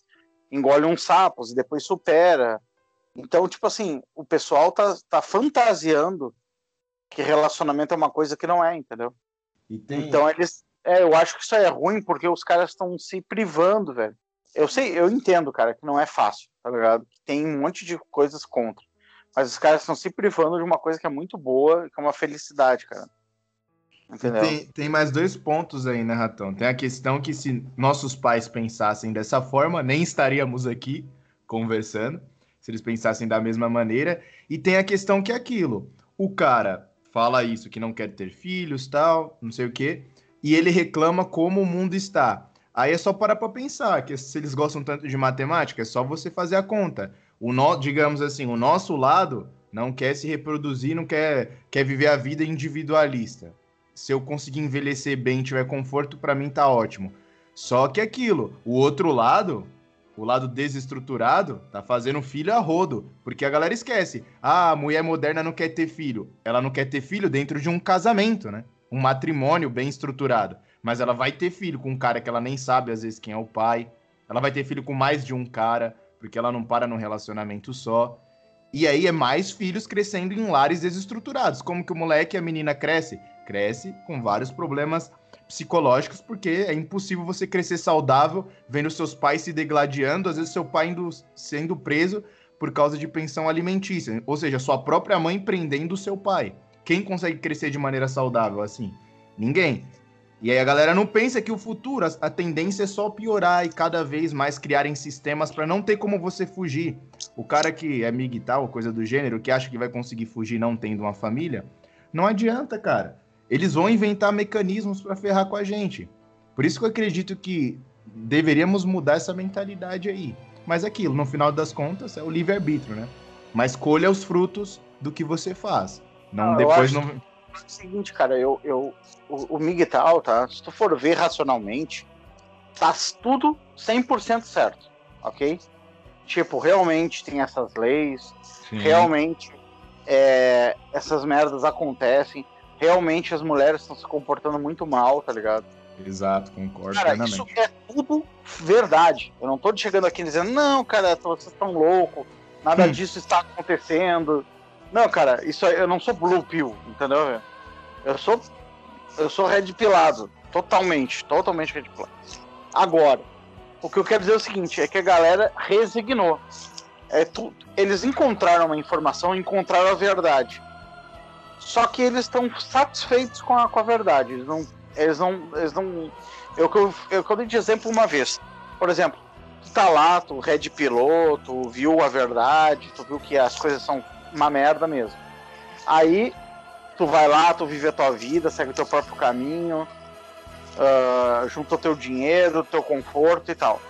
engole uns sapos e depois supera. Então, tipo assim, o pessoal tá, tá fantasiando que relacionamento é uma coisa que não é, entendeu? Tem... Então eles. É, eu acho que isso é ruim porque os caras estão se privando, velho. Eu sei, eu entendo, cara, que não é fácil, tá ligado? Tem um monte de coisas contra. Mas os caras estão se privando de uma coisa que é muito boa, que é uma felicidade, cara. Entendeu? Tem, tem mais dois pontos aí, né, Ratão? Tem a questão que se nossos pais pensassem dessa forma, nem estaríamos aqui conversando, se eles pensassem da mesma maneira. E tem a questão que é aquilo. O cara fala isso, que não quer ter filhos, tal, não sei o quê, e ele reclama como o mundo está. Aí é só parar para pensar que se eles gostam tanto de matemática, é só você fazer a conta o no, digamos assim, o nosso lado não quer se reproduzir, não quer, quer viver a vida individualista. Se eu conseguir envelhecer bem, tiver conforto, para mim tá ótimo. Só que aquilo, o outro lado, o lado desestruturado, tá fazendo filho a rodo, porque a galera esquece. Ah, a mulher moderna não quer ter filho. Ela não quer ter filho dentro de um casamento, né? Um matrimônio bem estruturado. Mas ela vai ter filho com um cara que ela nem sabe às vezes quem é o pai. Ela vai ter filho com mais de um cara porque ela não para num relacionamento só. E aí é mais filhos crescendo em lares desestruturados. Como que o moleque e a menina cresce? Cresce com vários problemas psicológicos, porque é impossível você crescer saudável vendo seus pais se degladiando, às vezes seu pai indo, sendo preso por causa de pensão alimentícia, ou seja, sua própria mãe prendendo seu pai. Quem consegue crescer de maneira saudável assim? Ninguém. E aí a galera não pensa que o futuro, a, tendência é só piorar e cada vez mais criarem sistemas para não ter como você fugir. O cara que é mig tal, coisa do gênero, que acha que vai conseguir fugir não tendo uma família, não adianta, cara. Eles vão inventar mecanismos para ferrar com a gente. Por isso que eu acredito que deveríamos mudar essa mentalidade aí. Mas aquilo, no final das contas, é o livre-arbítrio, né? Mas colha os frutos do que você faz. Não, não depois não é o seguinte, cara, eu, eu, o, o Miguel, tá? Se tu for ver racionalmente, tá tudo 100% certo, ok? Tipo, realmente tem essas leis, Sim. realmente é, essas merdas acontecem, realmente as mulheres estão se comportando muito mal, tá ligado? Exato, concordo cara, plenamente. Isso é tudo verdade. Eu não tô chegando aqui dizendo, não, cara, vocês estão loucos, nada hum. disso está acontecendo. Não, cara, isso eu não sou blue pill, entendeu? Eu sou eu sou red pilado, totalmente, totalmente red pilado. Agora, o que eu quero dizer é o seguinte, é que a galera resignou. É tu, eles encontraram uma informação, encontraram a verdade. Só que eles estão satisfeitos com a, com a verdade. Eles não, eles não, eles não. Eu que eu, eu, eu dei de exemplo uma vez. Por exemplo, tu tá lá, tu red piloto, viu a verdade, tu viu que as coisas são uma merda mesmo. Aí tu vai lá, tu vive a tua vida, segue o teu próprio caminho, uh, junta o teu dinheiro, teu conforto e tal.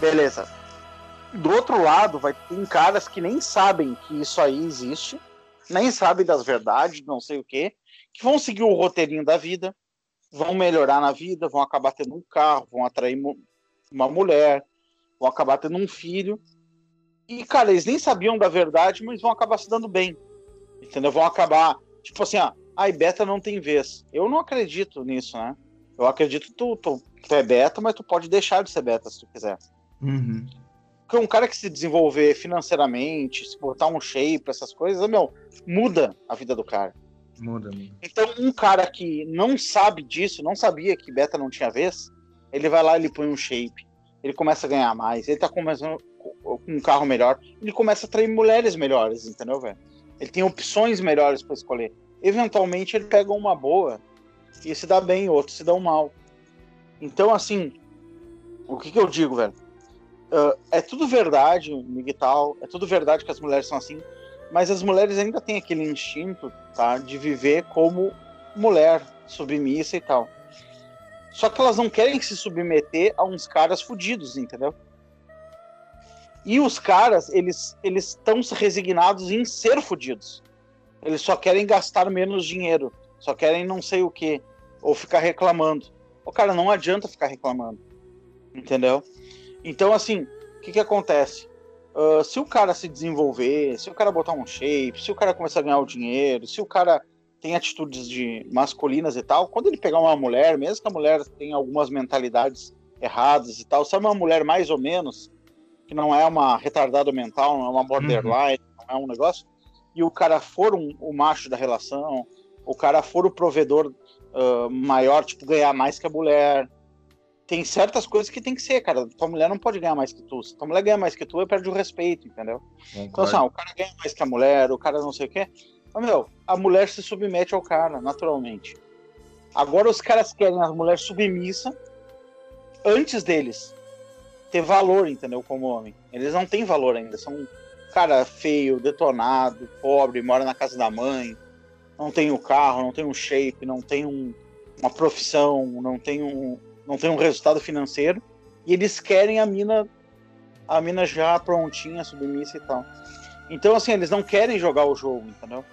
Beleza. Do outro lado, vai ter caras que nem sabem que isso aí existe, nem sabem das verdades, não sei o quê, que vão seguir o roteirinho da vida, vão melhorar na vida, vão acabar tendo um carro, vão atrair uma mulher, vão acabar tendo um filho. E, cara, eles nem sabiam da verdade, mas vão acabar se dando bem. Entendeu? Vão acabar, tipo assim, ó, ai, beta não tem vez. Eu não acredito nisso, né? Eu acredito que tu, tu, tu é beta, mas tu pode deixar de ser beta se tu quiser. Uhum. Porque um cara que se desenvolver financeiramente, se botar um shape, essas coisas, meu, muda a vida do cara. Muda, muda. Então, um cara que não sabe disso, não sabia que beta não tinha vez, ele vai lá, ele põe um shape, ele começa a ganhar mais, ele tá começando com um carro melhor, ele começa a atrair mulheres melhores, entendeu, velho? Ele tem opções melhores para escolher. Eventualmente ele pega uma boa e se dá bem, outros se dão mal. Então, assim, o que, que eu digo, velho? Uh, é tudo verdade, Miguel, é tudo verdade que as mulheres são assim, mas as mulheres ainda têm aquele instinto, tá, de viver como mulher, submissa e tal. Só que elas não querem se submeter a uns caras fudidos, entendeu? E os caras, eles estão resignados em ser fudidos. Eles só querem gastar menos dinheiro, só querem não sei o que, ou ficar reclamando. O cara não adianta ficar reclamando, entendeu? Então assim, o que que acontece? Uh, se o cara se desenvolver, se o cara botar um shape, se o cara começar a ganhar o dinheiro, se o cara tem atitudes de masculinas e tal, quando ele pegar uma mulher, mesmo que a mulher tenha algumas mentalidades erradas e tal, se é uma mulher mais ou menos, que não é uma retardada mental, não é uma borderline, uhum. não é um negócio, e o cara for um, o macho da relação, o cara for o provedor uh, maior, tipo, ganhar mais que a mulher, tem certas coisas que tem que ser, cara. Tua mulher não pode ganhar mais que tu. Se tua mulher ganha mais que tu, perde o respeito, entendeu? Então, assim, o cara ganha mais que a mulher, o cara não sei o quê. Mas, meu, a mulher se submete ao cara, naturalmente. Agora os caras querem a mulher submissa antes deles ter valor, entendeu? Como homem. Eles não têm valor ainda. São cara feio, detonado, pobre, mora na casa da mãe, não tem um carro, não tem um shape, não tem um, uma profissão, não tem um, não tem um resultado financeiro, e eles querem a mina a mina já prontinha, submissa e tal. Então, assim, eles não querem jogar o jogo, entendeu?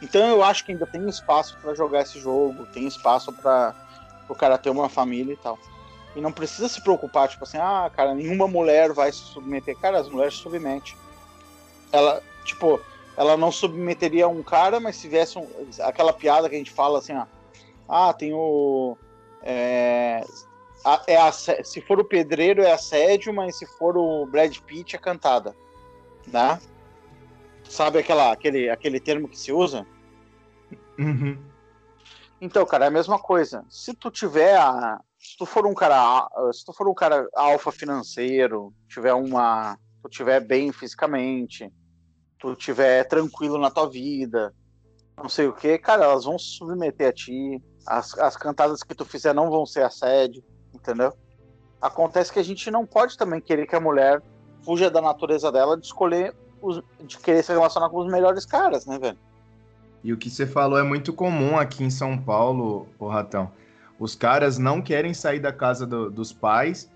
Então eu acho que ainda tem espaço para jogar esse jogo, tem espaço para o cara ter uma família e tal. E não precisa se preocupar, tipo assim, ah, cara, nenhuma mulher vai se submeter. Cara, as mulheres se submetem. Ela, tipo, ela não submeteria um cara, mas se tivesse um, aquela piada que a gente fala assim, ah, ah tem o é, é a, se for o pedreiro é assédio, mas se for o Brad Pitt é cantada, né? Sabe aquela, aquele, aquele termo que se usa? Uhum. Então, cara, é a mesma coisa. Se tu tiver a, se tu for um cara, se tu for um cara alfa financeiro, tiver uma, tu tiver bem fisicamente, tu tiver tranquilo na tua vida, não sei o que, cara, elas vão se submeter a ti, as, as cantadas que tu fizer não vão ser assédio, entendeu? Acontece que a gente não pode também querer que a mulher fuja da natureza dela de escolher, os, de querer se relacionar com os melhores caras, né, velho? E o que você falou é muito comum aqui em São Paulo, o Ratão. Os caras não querem sair da casa do, dos pais,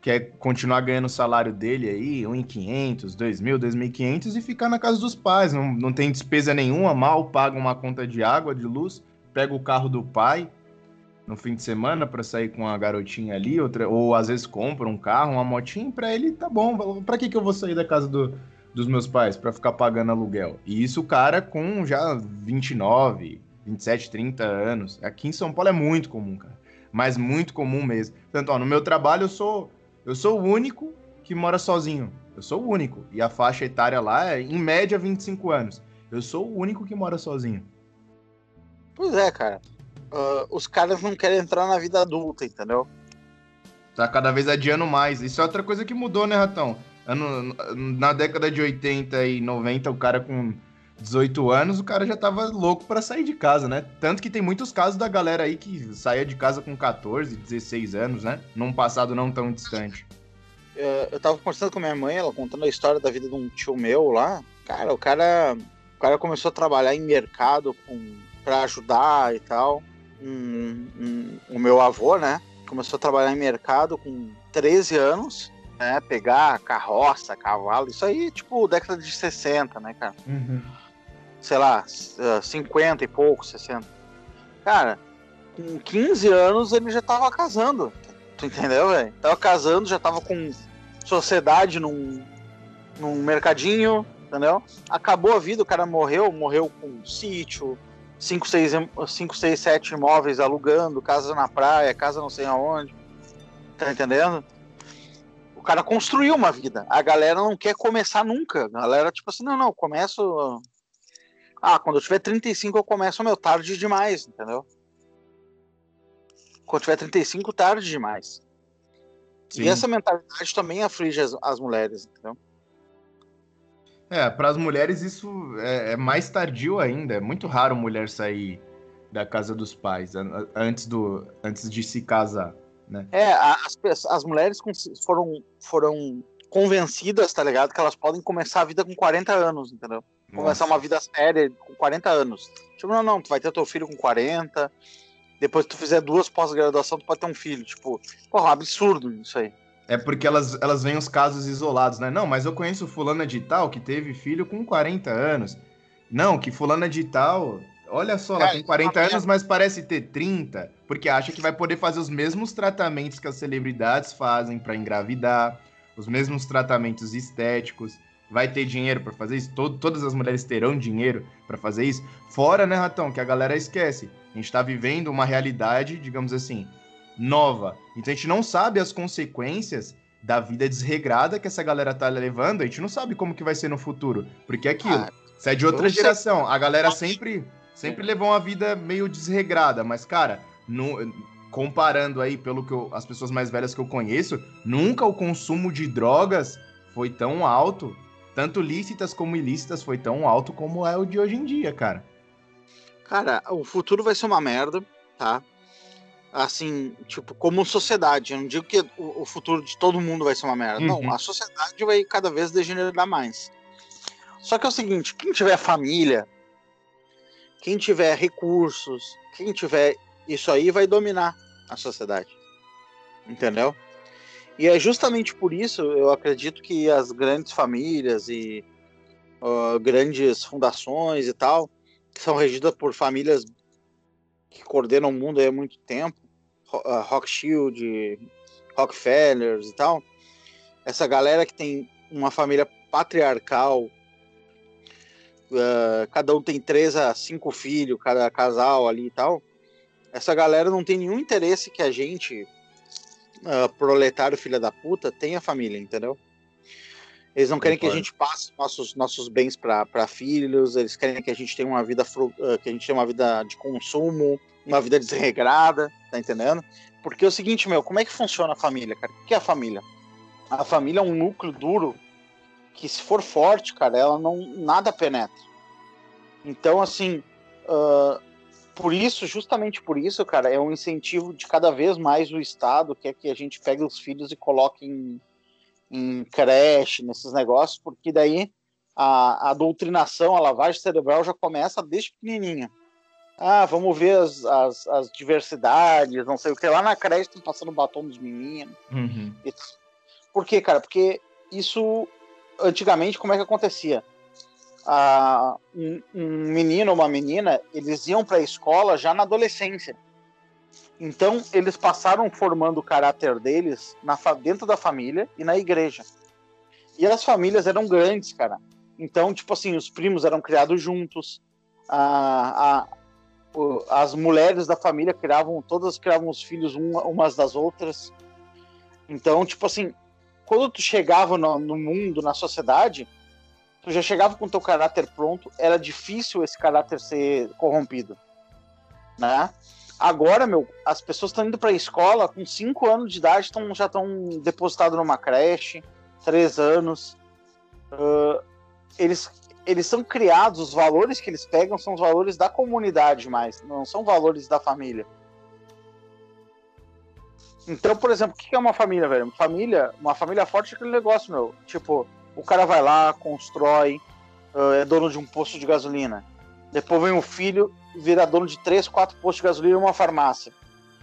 quer continuar ganhando o salário dele aí, 1.500, 2.000, 2.500 e ficar na casa dos pais. Não, não tem despesa nenhuma, mal paga uma conta de água, de luz pega o carro do pai no fim de semana para sair com a garotinha ali, outra, ou às vezes compra um carro, uma motinha para ele, tá bom. Para que que eu vou sair da casa do, dos meus pais para ficar pagando aluguel? E isso o cara com já 29, 27, 30 anos. Aqui em São Paulo é muito comum, cara. Mas muito comum mesmo. Tanto, ó, no meu trabalho eu sou eu sou o único que mora sozinho. Eu sou o único. E a faixa etária lá é em média 25 anos. Eu sou o único que mora sozinho. Pois é, cara. Uh, os caras não querem entrar na vida adulta, entendeu? Tá cada vez adiando mais. Isso é outra coisa que mudou, né, Ratão? Ano, na década de 80 e 90, o cara com 18 anos, o cara já tava louco para sair de casa, né? Tanto que tem muitos casos da galera aí que saía de casa com 14, 16 anos, né? Num passado não tão distante. É, eu tava conversando com minha mãe, ela contando a história da vida de um tio meu lá. Cara, o cara, o cara começou a trabalhar em mercado com para ajudar e tal. Um, um, o meu avô, né? Começou a trabalhar em mercado com 13 anos né? Pegar carroça, cavalo, isso aí, tipo, década de 60, né, cara? Uhum. Sei lá, 50 e pouco, 60. Cara, com 15 anos ele já tava casando. Tu entendeu, velho? Tava casando, já tava com sociedade num, num mercadinho, entendeu? Acabou a vida, o cara morreu, morreu com um sítio, 5, 6, 5, 6, 7 imóveis alugando, casa na praia, casa não sei aonde. Tá entendendo? O cara construiu uma vida. A galera não quer começar nunca. A galera, tipo assim, não, não, começo. Ah, quando eu tiver 35 eu começo meu tarde demais, entendeu? Quando tiver 35, tarde demais. Sim. E essa mentalidade também aflige as, as mulheres, entendeu? É, para as mulheres isso é, é, mais tardio ainda. É muito raro mulher sair da casa dos pais antes, do, antes de se casar. Né? É, as, as mulheres foram, foram convencidas, tá ligado? Que elas podem começar a vida com 40 anos, entendeu? Começar uma vida séria com 40 anos. Tipo, não, não, tu vai ter teu filho com 40, depois tu fizer duas pós-graduação, tu pode ter um filho. Tipo, porra, um absurdo isso aí. É porque elas, elas veem os casos isolados, né? Não, mas eu conheço fulana de tal que teve filho com 40 anos. Não, que fulana de tal Olha só, ela tem 40 anos, mas parece ter 30, porque acha que vai poder fazer os mesmos tratamentos que as celebridades fazem para engravidar, os mesmos tratamentos estéticos. Vai ter dinheiro para fazer isso? Todo, todas as mulheres terão dinheiro para fazer isso? Fora, né, Ratão, que a galera esquece. A gente está vivendo uma realidade, digamos assim, nova. Então a gente não sabe as consequências da vida desregrada que essa galera tá levando. A gente não sabe como que vai ser no futuro. Porque é aquilo. Ah, você é de outra geração. A galera sempre sempre levou uma vida meio desregrada, mas, cara, no, comparando aí pelo que eu, as pessoas mais velhas que eu conheço, nunca o consumo de drogas foi tão alto, tanto lícitas como ilícitas, foi tão alto como é o de hoje em dia, cara. Cara, o futuro vai ser uma merda, tá? Assim, tipo, como sociedade. Eu não digo que o, futuro de todo mundo vai ser uma merda. Uhum. Não, a sociedade vai cada vez degenerar mais. Só que é o seguinte, quem tiver família, quem tiver recursos, quem tiver isso aí vai dominar a sociedade. Entendeu? E é justamente por isso eu acredito que as grandes famílias e uh, grandes fundações e tal, que são regidas por famílias que coordenam o mundo há muito tempo, uh, Rothschild, Rockefellers e tal, essa galera que tem uma família patriarcal uh, cada um tem três a cinco filhos, cada casal ali e tal. Essa galera não tem nenhum interesse que a gente, uh, proletário filha da puta, tenha família, entendeu? Eles não querem que a gente passe nossos, nossos bens para filhos, eles querem que a gente tenha uma vida uh, que a gente tenha uma vida de consumo, uma vida desregrada, tá entendendo? Porque é o seguinte, meu, como é que funciona a família, cara? O que é a família? A família é um núcleo duro que se for forte, cara, ela não nada penetra. Então, assim, uh, por isso, justamente por isso, cara, é um incentivo de cada vez mais o Estado quer que a gente pegue os filhos e coloque em, em creche, nesses negócios, porque daí a, a doutrinação, a lavagem cerebral já começa desde pequenininha. Ah, vamos ver as, as, as diversidades, não sei o que. Lá na creche estão passando batom dos meninos. Uhum. Por quê, cara? Porque isso antigamente, como é que acontecia? Um, um menino ou uma menina, eles iam para a escola já na adolescência. Então, eles passaram formando o caráter deles na, dentro da família e na igreja. E as famílias eram grandes, cara. Então, tipo assim, os primos eram criados juntos. A, a, o, as mulheres da família criavam, todas criavam os filhos uma, umas das outras. Então, tipo assim, quando tu chegava no, no, mundo, na sociedade, tu já chegava com teu caráter pronto, era difícil esse caráter ser corrompido, né? Agora, meu, as pessoas estão indo para a escola com 5 anos de idade, tão, já estão depositados numa creche, 3 anos. Uh, eles, eles são criados, os valores que eles pegam são os valores da comunidade mais, não são valores da família. Então, por exemplo, o que é uma família, velho? Família, uma família forte é aquele negócio, meu. Tipo, o cara vai lá, constrói, uh, é dono de um posto de gasolina. Depois vem um filho e vira dono de três, quatro postos de gasolina e uma farmácia.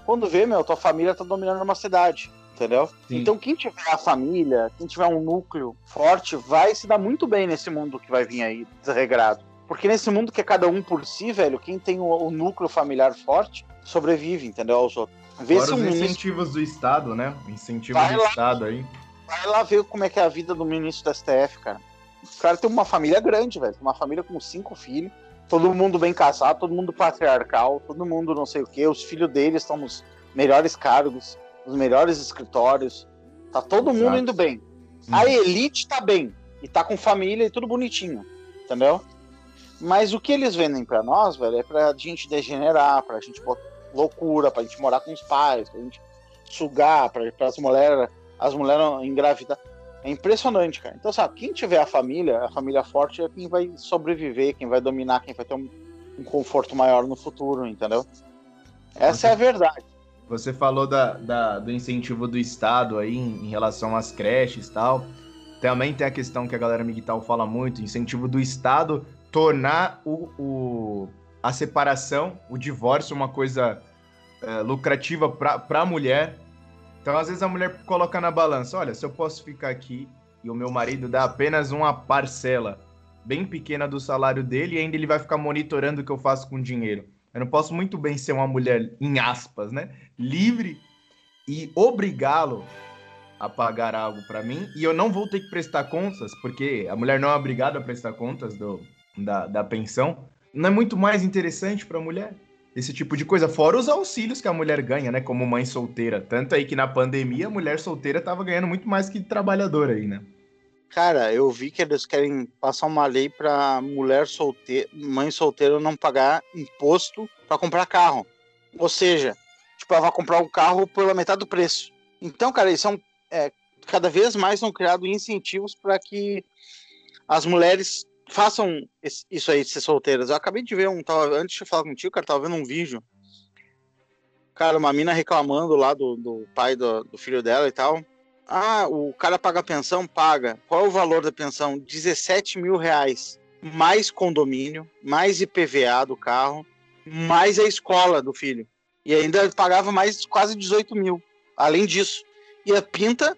Quando vê, meu, tua família tá dominando uma cidade, Entendeu? Sim. Então, quem tiver a família, quem tiver um núcleo forte, vai se dar muito bem nesse mundo que vai vir aí, desregrado. Porque nesse mundo que é cada um por si, velho, quem tem o, o núcleo familiar forte sobrevive, entendeu? Aos outros. Vê Fora se os ministro... incentivos do Estado, né? Incentivos do lá, Estado aí. Vai lá ver como é que é a vida do ministro do STF, cara. O cara tem uma família grande, velho. Uma família com cinco filhos. Todo mundo bem casado, todo mundo patriarcal, todo mundo não sei o quê. Os filhos dele estão nos melhores cargos, nos melhores escritórios. Tá todo Exato. mundo indo bem. Hum. A elite tá bem. E tá com família e tudo bonitinho. Entendeu? Mas o que eles vendem para nós, velho, é pra gente degenerar, pra gente botar loucura, pra gente morar com os pais, pra gente sugar, pra, as mulheres as mulheres engravidar. É impressionante, cara. Então, sabe, quem tiver a família, a família forte é quem vai sobreviver, quem vai dominar, quem vai ter um, um conforto maior no futuro, entendeu? Essa você, é a verdade. Você falou da, da, do incentivo do Estado aí em, em relação às creches e tal. Também tem a questão que a galera migtal fala muito, incentivo do Estado tornar o, o a separação, o divórcio, uma coisa é, lucrativa para a mulher. Então, às vezes, a mulher coloca na balança: olha, se eu posso ficar aqui e o meu marido dá apenas uma parcela bem pequena do salário dele e ainda ele vai ficar monitorando o que eu faço com o dinheiro. Eu não posso muito bem ser uma mulher, em aspas, né? Livre e obrigá-lo a pagar algo para mim e eu não vou ter que prestar contas, porque a mulher não é obrigada a prestar contas do, da, da pensão, não é muito mais interessante para a mulher? Esse tipo de coisa, fora os auxílios que a mulher ganha, né, como mãe solteira. Tanto aí que na pandemia a mulher solteira tava ganhando muito mais que trabalhadora aí, né? Cara, eu vi que eles querem passar uma lei para mulher solteira, mãe solteira não pagar imposto para comprar carro. Ou seja, tipo, ela vai comprar um carro pela metade do preço. Então, cara, eles são é, cada vez mais são criados incentivos para que as mulheres façam isso aí ser solteiras. Eu acabei de ver um. Tava, antes de falar contigo, cara, tava vendo um vídeo. Cara, uma mina reclamando lá do, do pai do, do filho dela e tal. Ah, o cara paga pensão? Paga. Qual é o valor da pensão? 17 mil reais. Mais condomínio, mais IPVA do carro, mais a escola do filho. E ainda pagava mais quase 18 mil. Além disso. E a pinta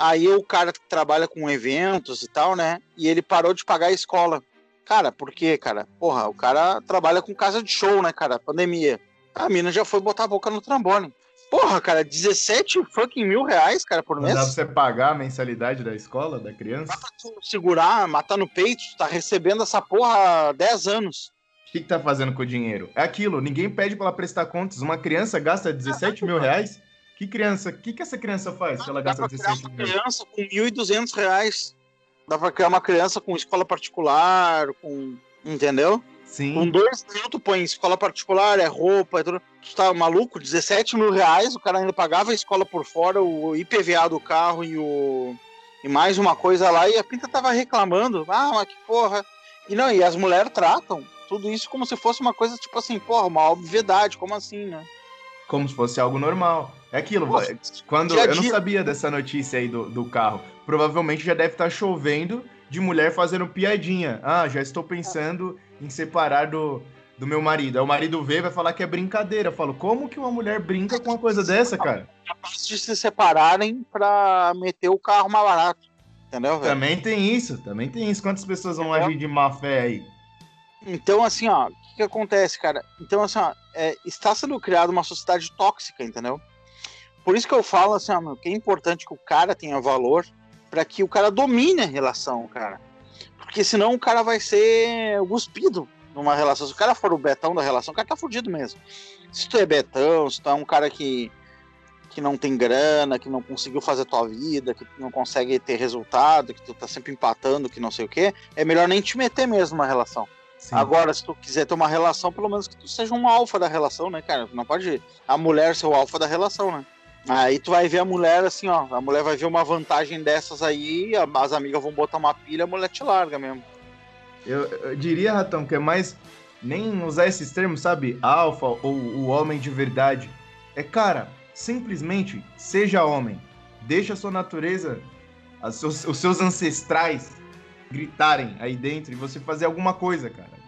Aí o cara que trabalha com eventos e tal, né? E ele parou de pagar a escola. Cara, por quê, cara? Porra, o cara trabalha com casa de show, né, cara? Pandemia. A mina já foi botar a boca no trambone. Porra, cara, 17 fucking mil reais, cara, por mês. Não dá pra você pagar a mensalidade da escola, da criança? Dá pra tu segurar, matar no peito, tu tá recebendo essa porra há 10 anos. O que, que tá fazendo com o dinheiro? É aquilo, ninguém pede pra ela prestar contas. Uma criança gasta 17 mil reais que criança, o que, que essa criança faz se ela gasta 16 mil? Criança com 1.200 reais. Dá pra criar uma criança com escola particular, com. Entendeu? Sim. Com dois mil, tu põe escola particular, é roupa, é tudo. Tu tá maluco? 17 mil reais, o cara ainda pagava a escola por fora, o IPVA do carro e o. E mais uma coisa lá, e a Pinta tava reclamando. Ah, mas que porra. E não, e as mulheres tratam tudo isso como se fosse uma coisa, tipo assim, porra, uma obviedade, como assim, né? Como se fosse algo normal. É aquilo, Nossa, quando dia eu não sabia dessa notícia aí do, do carro. Provavelmente já deve estar tá chovendo de mulher fazendo piadinha. Ah, já estou pensando em separar do, do meu marido. Aí o marido vê vai falar que é brincadeira. Eu falo, como que uma mulher brinca com uma coisa dessa, cara? Capaz de se separarem pra meter o carro mais barato. Entendeu, velho? Também tem isso, também tem isso. Quantas pessoas vão agir de má fé aí? Então, assim, ó, o que, que acontece, cara? Então, assim, ó, é, está sendo criada uma sociedade tóxica, entendeu? Por isso que eu falo assim, ó, que é importante que o cara tenha valor para que o cara domine a relação, cara. Porque senão o cara vai ser cuspido numa relação. Se o cara for o betão da relação, o cara tá fudido mesmo. Se tu é betão, se tu é um cara que, que não tem grana, que não conseguiu fazer tua vida, que não consegue ter resultado, que tu tá sempre empatando, que não sei o que, é melhor nem te meter mesmo na relação. Sim. Agora, se tu quiser ter uma relação, pelo menos que tu seja um alfa da relação, né, cara? Não pode a mulher ser o alfa da relação, né? Aí tu vai ver a mulher assim, ó. A mulher vai ver uma vantagem dessas aí, as amigas vão botar uma pilha, a mulher te larga mesmo. Eu, eu diria, Ratão, que é mais nem usar esses termos, sabe? Alfa ou o homem de verdade. É, cara, simplesmente seja homem. Deixa a sua natureza, seus, os seus ancestrais gritarem aí dentro e você fazer alguma coisa, cara.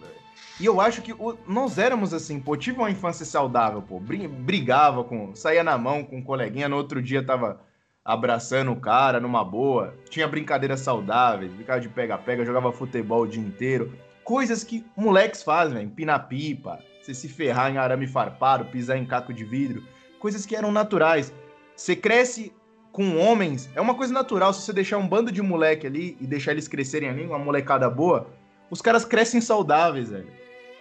E eu acho que o, nós éramos assim, pô, tive uma infância saudável, pô. Brigava com. saía na mão com um coleguinha, no outro dia tava abraçando o cara numa boa. Tinha brincadeiras saudáveis, brincava de pega-pega, jogava futebol o dia inteiro. Coisas que moleques fazem, empinar pipa, você se ferrar em arame farpado, pisar em caco de vidro. Coisas que eram naturais. Você cresce com homens, é uma coisa natural. Se você deixar um bando de moleque ali e deixar eles crescerem ali, uma molecada boa, os caras crescem saudáveis, velho.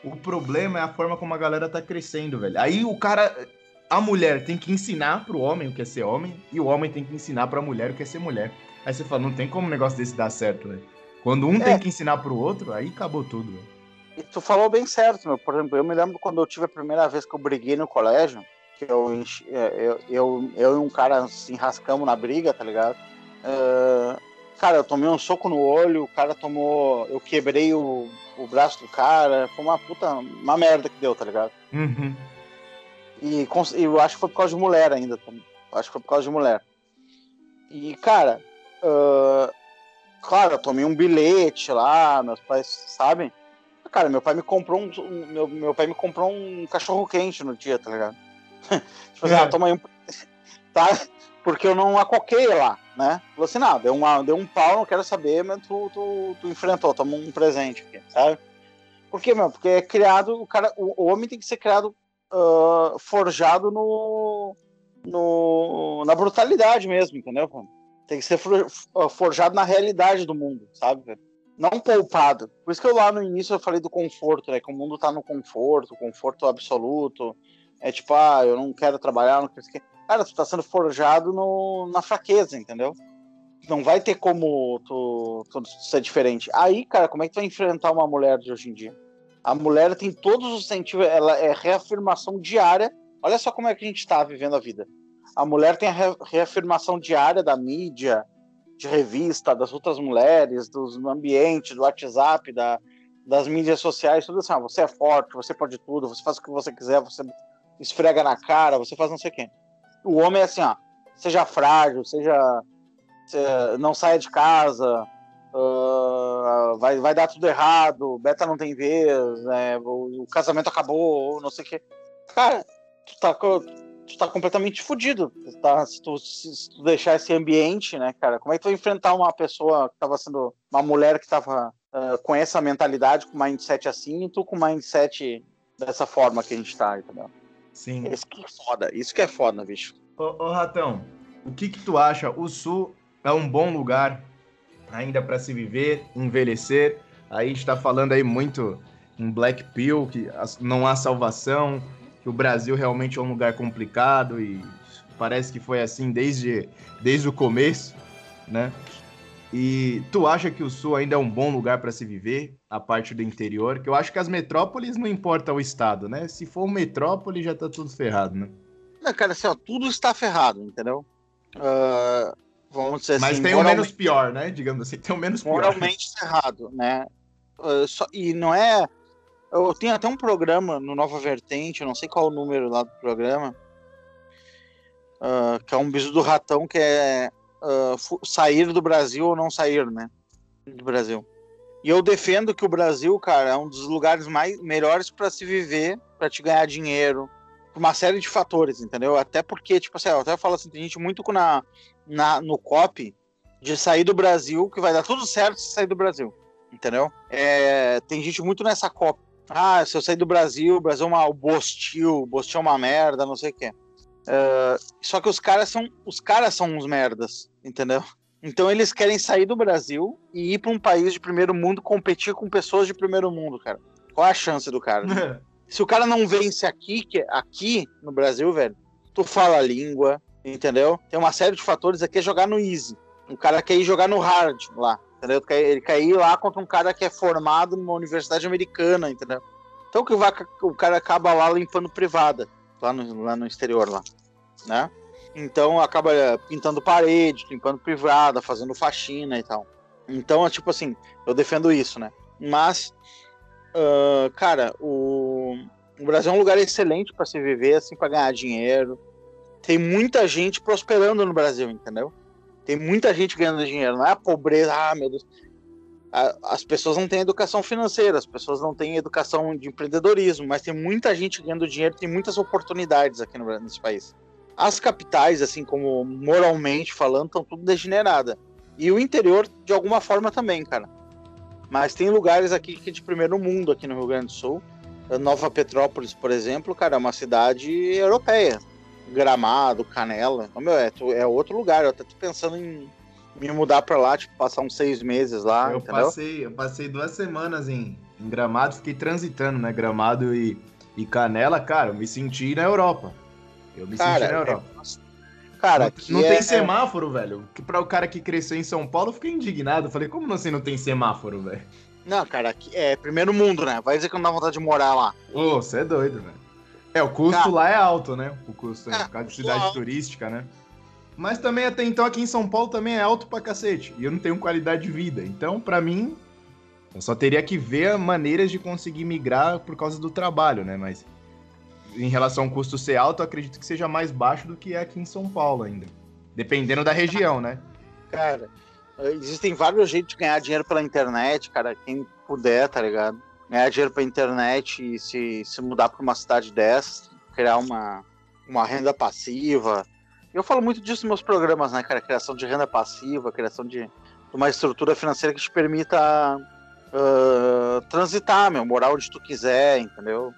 O problema é a forma como a galera tá crescendo, velho. Aí o cara. A mulher tem que ensinar pro homem o que é ser homem, e o homem tem que ensinar pra mulher o que é ser mulher. Aí você fala, não tem como um negócio desse dar certo, velho. Quando um é. tem que ensinar pro outro, aí acabou tudo, velho. E tu falou bem certo, meu. Por exemplo, eu me lembro quando eu tive a primeira vez que eu briguei no colégio, que eu, é, eu, eu, eu e um cara se enrascamos na briga, tá ligado? Uh, cara, eu tomei um soco no olho, o cara tomou. Eu quebrei o, o braço do cara. Foi uma puta. Uma merda que deu, tá ligado? Uhum. E, e eu acho que foi por causa de mulher ainda. Acho que foi por causa de mulher. E, cara. Uh, claro, eu tomei um bilhete lá, meus pais sabem. Cara, meu pai me comprou um. um meu, meu pai me comprou um cachorro quente no dia, tá ligado? tipo assim, é. ah, toma aí um. tá? Porque eu não acoquei lá, né? Falou assim, não, deu, uma, deu um pau, não quero saber, mas tu, tu, tu enfrentou, toma um presente aqui, sabe? Por quê, meu? Porque é criado, o cara, o, homem tem que ser criado uh, forjado no, no, na brutalidade mesmo, entendeu? Tem que ser forjado na realidade do mundo, sabe? não poupado. Por isso que eu lá no início eu falei do conforto, né? Que o mundo tá no conforto, conforto absoluto. É tipo, ah, eu não quero trabalhar, não quero que. Cara, tu tá sendo forjado no, na fraqueza, entendeu? Não vai ter como tu, tu ser diferente. Aí, cara, como é que tu vai enfrentar uma mulher de hoje em dia? A mulher tem todos os sentidos, ela é reafirmação diária. Olha só como é que a gente tá vivendo a vida. A mulher tem a reafirmação diária da mídia, de revista, das outras mulheres, dos ambientes, do WhatsApp, da, das mídias sociais, tudo assim, ah, você é forte, você pode tudo, você faz o que você quiser, você esfrega na cara, você faz não sei quê. O homem é assim, ó, seja frágil, seja, seja não saia de casa, uh, vai, vai dar tudo errado, beta não tem vez, né, o, o casamento acabou, não sei o quê. Cara, tu tá, tu tá completamente fudido. Tá? Se, tu, se, tu, deixar esse ambiente, né, cara? Como é que tu vai enfrentar uma pessoa que tava sendo. Uma mulher que tava uh, com essa mentalidade, com mindset assim, e tu com mindset dessa forma que a gente tá, entendeu? Sim. Isso que é foda. Isso que é foda, bicho. Ô, ô Ratão, o que que tu acha? O Sul é um bom lugar ainda para se viver, envelhecer? Aí está falando aí muito em Black Pill, que não há salvação, que o Brasil realmente é um lugar complicado e parece que foi assim desde, desde o começo, né? E tu acha que o Sul ainda é um bom lugar para se viver, a parte do interior? Que eu acho que as metrópoles não importa o estado, né? Se for metrópole, já tá tudo ferrado, né? Não, cara, assim, ó, tudo está ferrado, entendeu? Uh, vamos dizer Mas assim, tem o menos pior, né? Digamos assim, tem o menos pior. Moralmente errado, né? Uh, só, e não é eu tenho até um programa no Nova Vertente, eu não sei qual o número lá do programa, uh, que é um biso do ratão, que é uh, sair do Brasil ou não sair, né? Do Brasil. E eu defendo que o Brasil, cara, é um dos lugares mais melhores para se viver, para te ganhar dinheiro, por uma série de fatores, entendeu? Até porque, tipo assim, eu até falo assim, tem gente muito na, na, no COP de sair do Brasil, que vai dar tudo certo se sair do Brasil, entendeu? É, tem gente muito nessa COP ah, se eu sair do Brasil, o Brasil é uma, o Bostil, o Bostil é uma merda, não sei o quê. Uh, só que os caras são os caras são uns merdas, entendeu? Então eles querem sair do Brasil e ir para um país de primeiro mundo competir com pessoas de primeiro mundo, cara. Qual a chance do cara? Se o cara não vence aqui, que aqui no Brasil, velho, tu fala a língua, entendeu? Tem uma série de fatores aqui é jogar no easy. O cara quer ir jogar no hard lá entendeu? Ele cair lá contra um cara que é formado numa universidade americana, entendeu? Então que o cara acaba lá limpando privada, lá no, lá no exterior lá, né? Então acaba eh, pintando parede, limpando privada, fazendo faxina e tal. Então é tipo assim, eu defendo isso, né? Mas, uh, cara, o, o Brasil é um lugar excelente para se viver, assim, para ganhar dinheiro. Tem muita gente prosperando no Brasil, entendeu? Tem muita gente ganhando dinheiro, não é a pobreza, ah, meu Deus. As pessoas não têm educação financeira, as pessoas não têm educação de empreendedorismo, mas tem muita gente ganhando dinheiro, tem muitas oportunidades aqui no, nesse país. as capitais, assim como moralmente falando, estão tudo degenerada. E o interior, de alguma forma, também, cara. Mas tem lugares aqui que é de primeiro mundo aqui no Rio Grande do Sul. Nova Petrópolis, por exemplo, cara, é uma cidade europeia. Gramado, Canela. Meu, é, é outro lugar. Eu até tô pensando em me mudar pra lá, tipo, passar uns seis meses lá. Eu entendeu? passei, eu passei duas semanas em, em Gramado, fiquei transitando, né? Gramado e, e Canela, cara, eu me senti na Europa. Eu me Cara, senti na Europa. é- Cara, não não é- tem semáforo, velho. Que para o cara que cresceu em São Paulo, eu fiquei indignado. Eu Falei, como assim não tem semáforo, velho? Não, cara, aqui é primeiro mundo, né? Vai dizer que não dá vontade de morar lá. Ô, você é doido, velho. É, o custo Cara. lá é alto, né? O custo, né? Ah, por causa de cidade turística, né? Mas também até então aqui em São Paulo também é alto pra cacete. E eu não tenho qualidade de vida. Então, pra mim, eu só teria que ver maneiras de conseguir migrar por causa do trabalho, né? Mas em relação ao custo ser alto, acredito que seja mais baixo do que é aqui em São Paulo ainda. Dependendo da região, né? Cara, existem vários jeitos de ganhar dinheiro pela internet, cara. Quem puder, tá ligado? Ganhar dinheiro pela internet e se, se mudar pra uma cidade dessas, criar uma, uma renda passiva. Eu falo muito disso nos meus programas, né, cara? Criação de renda passiva, criação de, uma estrutura financeira que te permita ah, transitar, meu, morar onde tu quiser, entendeu?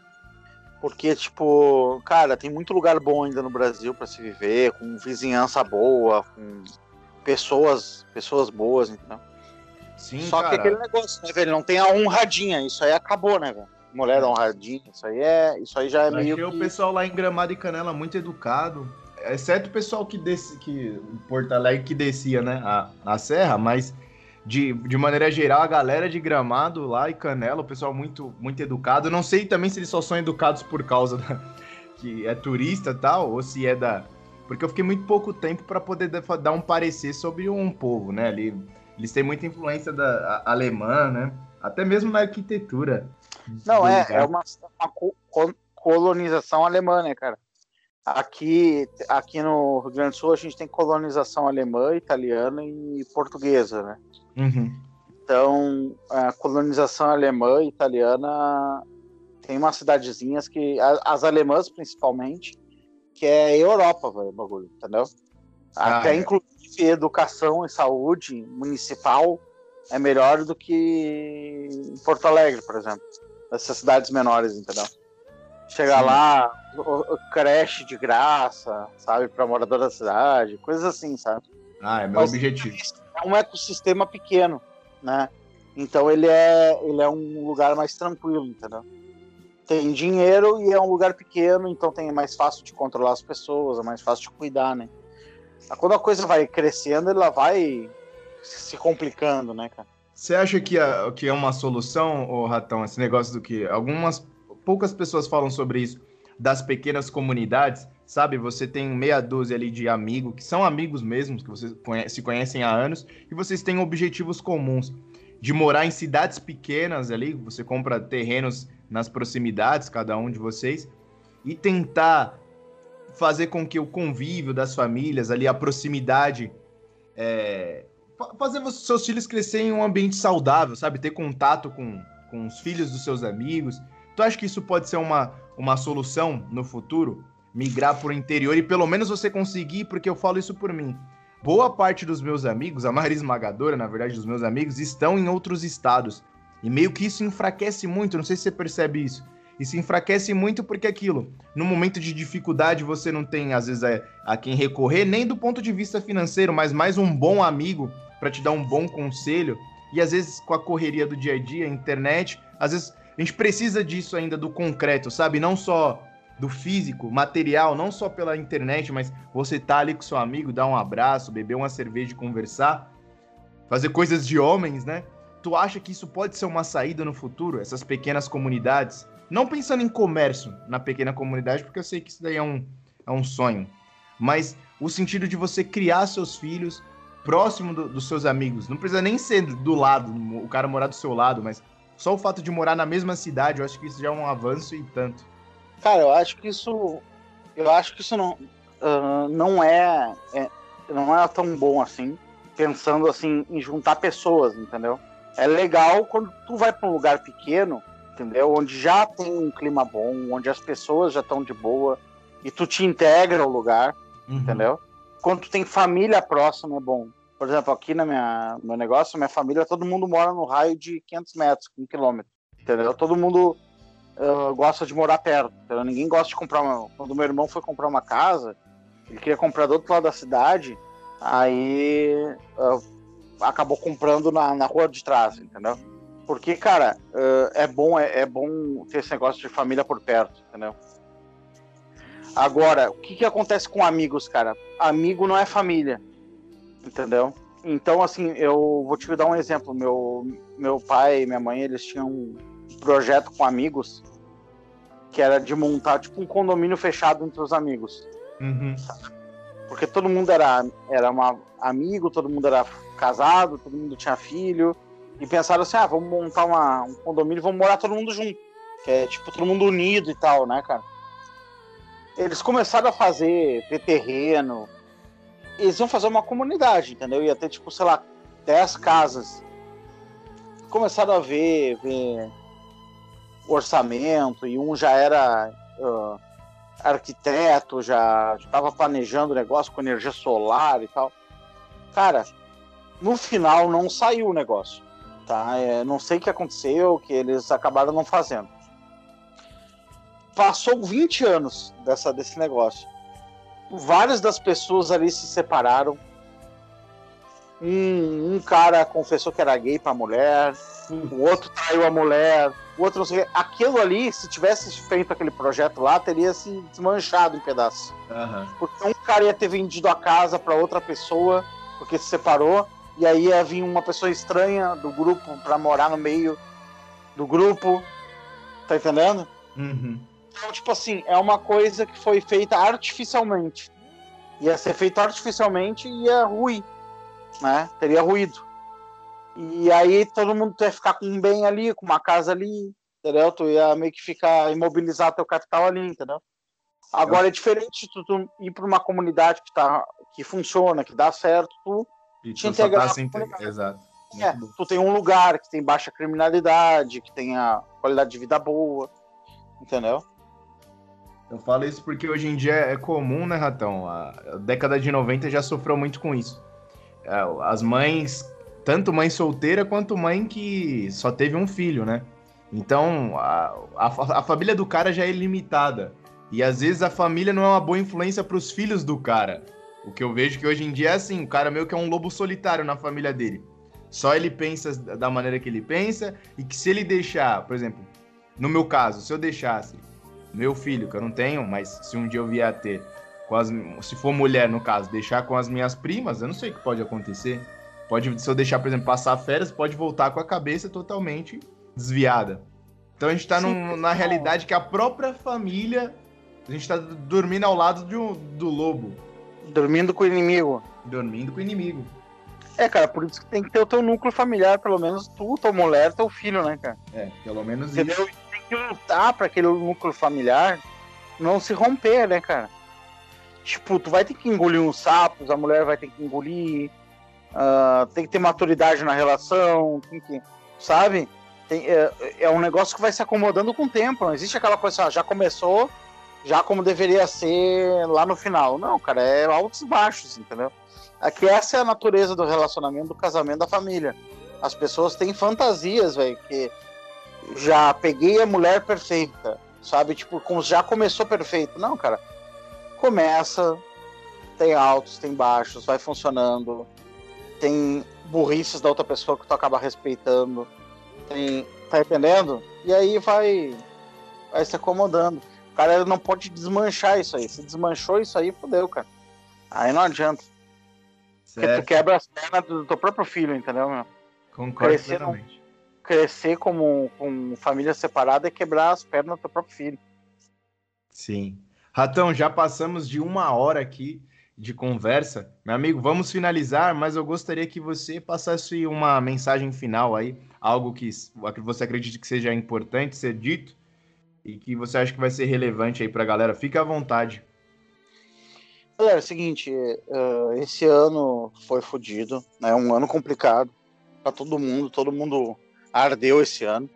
Porque, tipo, cara, tem muito lugar bom ainda no Brasil pra se viver, com vizinhança boa, com pessoas, pessoas boas, entendeu? Sim, Só que aquele negócio, né, velho? Não tem a honradinha, isso aí acabou, né, velho? Mulher honradinha, isso aí é. Isso aí já é meio. achei o que- pessoal lá em Gramado e Canela muito educado. Exceto o pessoal que desce, que Porto Alegre que descia, né, a, a serra, mas de, de maneira geral, a galera de Gramado lá e Canela, o pessoal muito, muito educado. Não sei também se eles só são educados por causa da, que é turista e tal, ou se é da. Porque eu fiquei muito pouco tempo para poder da- dar um parecer sobre um povo, né? Ali, eles têm muita influência da a- alemã, né? Até mesmo na arquitetura. Não, é, é uma, uma co- co- colonização alemã, né, cara? Aqui, aqui no Rio Grande do Sul a gente tem colonização alemã, italiana e portuguesa, né? Uhum. Então, a colonização alemã e italiana tem umas cidadezinhas que, as alemãs principalmente, que é Europa, velho, o bagulho, entendeu? Ah, Até é. inclusive educação e saúde municipal é melhor do que em Porto Alegre, por exemplo. Essas cidades menores, entendeu? Chegar lá, o- o creche de graça, sabe, para morador da cidade, coisas assim, sabe? Ah, é meu Mas- objetivo. é um ecossistema pequeno, né? Então ele é, ele é um lugar mais tranquilo, entendeu? Tem dinheiro e é um lugar pequeno, então tem é mais fácil de controlar as pessoas, é mais fácil de cuidar, né? Quando a coisa vai crescendo, ela vai se complicando, né, cara? Você acha que é, que é uma solução, ô Ratão, esse negócio do que algumas poucas pessoas falam sobre isso, das pequenas comunidades, sabe? Você tem meia dúzia ali de amigos, que são amigos mesmos, que vocês conhe- se conhecem há anos, e vocês têm objetivos comuns de morar em cidades pequenas ali, você compra terrenos nas proximidades, cada um de vocês, e tentar fazer com que o convívio das famílias ali, a proximidade, é, fa- fazer seus filhos crescerem em um ambiente saudável, sabe? Ter contato com, com os filhos dos seus amigos. Tu acha que isso pode ser uma, uma solução no futuro? Migrar para o interior e pelo menos você conseguir, porque eu falo isso por mim. Boa parte dos meus amigos, a maioria esmagadora, na verdade, dos meus amigos, estão em outros estados. E meio que isso enfraquece muito, não sei se você percebe isso. Isso enfraquece muito porque aquilo, no momento de dificuldade, você não tem, às vezes, a, a quem recorrer, nem do ponto de vista financeiro, mas mais um bom amigo para te dar um bom conselho. E às vezes, com a correria do dia a dia, internet, às vezes a gente precisa disso ainda do concreto, sabe? Não só do físico, material, não só pela internet, mas você tá ali com seu amigo, dar um abraço, beber uma cerveja e conversar, fazer coisas de homens, né? Tu acha que isso pode ser uma saída no futuro, essas pequenas comunidades? Não pensando em comércio na pequena comunidade, porque eu sei que isso daí é um, é um sonho. Mas o sentido de você criar seus filhos próximo do- dos seus amigos. Não precisa nem ser do lado, o cara morar do seu lado, mas só o fato de morar na mesma cidade, eu acho que isso já é um avanço e tanto. Cara, eu acho que isso. Eu acho que isso não, ah, não é, é- Não é tão bom assim. Pensando assim em juntar pessoas, entendeu? É legal quando tu vai para um lugar pequeno, entendeu? Onde já tem um clima bom, onde as pessoas já estão de boa e tu te integra ao lugar. uhum. entendeu? Quando tu tem família próxima é bom. Por exemplo, aqui na minha meu negócio, minha família, todo mundo mora no raio de 500 metros, 1 quilômetro, entendeu? Todo mundo uh, gosta de morar perto, entendeu? Ninguém gosta de comprar uma... Quando meu irmão foi comprar uma casa, ele queria comprar do outro lado da cidade, aí uh, acabou comprando na, na rua de trás, entendeu? Porque, cara, uh, é bom é, é, bom ter esse negócio de família por perto, entendeu? Agora, o que, que acontece com amigos, cara? Amigo não é família, entendeu? Então, assim, eu vou te dar um exemplo. Meu, meu pai e minha mãe, eles tinham um projeto com amigos que era de montar, tipo, um condomínio fechado entre os amigos. Uhum. Porque todo mundo era, era uma, amigo, todo mundo era casado, todo mundo tinha filho. E pensaram assim, ah, vamos montar uma, um condomínio e vamos morar todo mundo junto. Que é, tipo, todo mundo unido e tal, né, cara? Eles começaram a fazer, ter terreno, eles iam fazer uma comunidade, entendeu? Ia ter, tipo, sei lá, 10 casas. Começaram a ver, ver orçamento, e um já era uh, arquiteto, já estava planejando o negócio com energia solar e tal. Cara, no final não saiu o negócio, tá? É, não sei o que aconteceu, que eles acabaram não fazendo. Passou 20 anos dessa, desse negócio várias das pessoas ali se separaram. Um, um cara confessou que era gay pra mulher, o outro traiu a mulher, o outro não sei Aquilo ali, se tivesse feito aquele projeto lá, teria se desmanchado em pedaços. Uhum. Porque um cara ia ter vendido a casa para outra pessoa, porque se separou, e aí ia vir uma pessoa estranha do grupo para morar no meio do grupo. Tá entendendo? Uhum. Então, tipo assim, é uma coisa que foi feita artificialmente. Ia ser feito artificialmente e ia ruir, né? Teria ruído. E aí todo mundo ia ficar com um bem ali, com uma casa ali, entendeu? Tu ia meio que ficar imobilizar teu capital ali, entendeu? Agora é diferente tu, tu ir para uma comunidade que tá que funciona, que dá certo, tu e te integrar. Tá Exato. É, tu tem um lugar que tem baixa criminalidade, que tem a qualidade de vida boa, entendeu? Eu falo isso porque hoje em dia é comum, né, Ratão? A década de 90 já sofreu muito com isso. É, as mães, tanto mãe solteira quanto mãe que só teve um filho, né? Então, a, a, a família do cara já é limitada. E às vezes a família não é uma boa influência para os filhos do cara. O que eu vejo que hoje em dia é assim, o cara meio que é um lobo solitário na família dele. Só ele pensa da maneira que ele pensa e que se ele deixar, por exemplo, no meu caso, se eu deixasse meu filho, que eu não tenho, mas se um dia eu vier a ter, as, se for mulher, no caso, deixar com as minhas primas, eu não sei o que pode acontecer. Pode, se eu deixar, por exemplo, passar férias, pode voltar com a cabeça totalmente desviada. Então a gente tá num, na realidade que a própria família, a gente tá dormindo ao lado de um, do lobo. Dormindo com o inimigo. Dormindo com o inimigo. É, cara, por isso que tem que ter o teu núcleo familiar, pelo menos tu, tua mulher, teu filho, né, cara? É, pelo menos Entendeu? isso que para aquele núcleo familiar não se romper, né, cara? Tipo, tu vai ter que engolir uns sapos, a mulher vai ter que engolir, uh, tem que ter maturidade na relação, tem que, sabe? Tem, é, é, um negócio que vai se acomodando com o tempo, não existe aquela coisa, assim, já começou, já como deveria ser lá no final. Não, cara, é altos e baixos, entendeu? Aqui essa é a natureza do relacionamento, do casamento, da família. As pessoas têm fantasias, velho, que já peguei a mulher perfeita, sabe? Tipo, já começou perfeito. Não, cara. Começa, tem altos, tem baixos, vai funcionando. Tem burrices da outra pessoa que tu acaba respeitando. Tem, tá entendendo? E aí vai vai se acomodando. O cara não pode desmanchar isso aí. Se desmanchou isso aí, fodeu, cara. Aí não adianta. Certo. Porque tu quebra as pernas do teu próprio filho, entendeu, meu? Concordo Crescer crescer como com família separada é quebrar as pernas do teu próprio filho. Sim. Ratão, já passamos de uma hora aqui de conversa. Meu amigo, vamos finalizar, mas eu gostaria que você passasse uma mensagem final aí, algo que você acredita que seja importante ser dito e que você acha que vai ser relevante aí para a galera. Fique à vontade. Galera, é o seguinte, uh, esse ano foi fodido, é né? um ano complicado para todo mundo, todo mundo ardeu esse ano.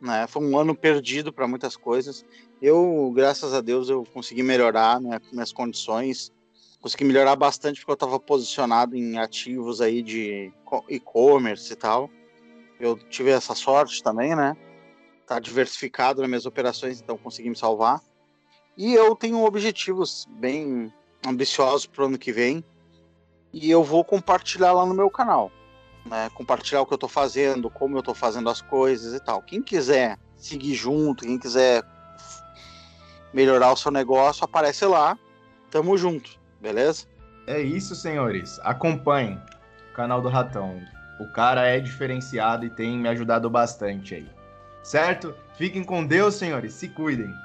Né? Foi um ano perdido para muitas coisas. Eu, graças a Deus, eu consegui melhorar né, minhas condições, consegui melhorar bastante porque eu estava posicionado em ativos aí de e-commerce e tal. Eu tive essa sorte também, né? Tá diversificado nas minhas operações, então consegui me salvar. E eu tenho objetivos bem ambiciosos para o ano que vem. E eu vou compartilhar lá no meu canal. Né? Compartilhar o que eu estou fazendo, como eu estou fazendo as coisas e tal. Quem quiser seguir junto, quem quiser melhorar o seu negócio, aparece lá. Tamo junto, beleza? É isso, senhores. Acompanhem o canal do Ratão. O cara é diferenciado e tem me ajudado bastante aí. Certo? Fiquem com Deus, senhores. Se cuidem.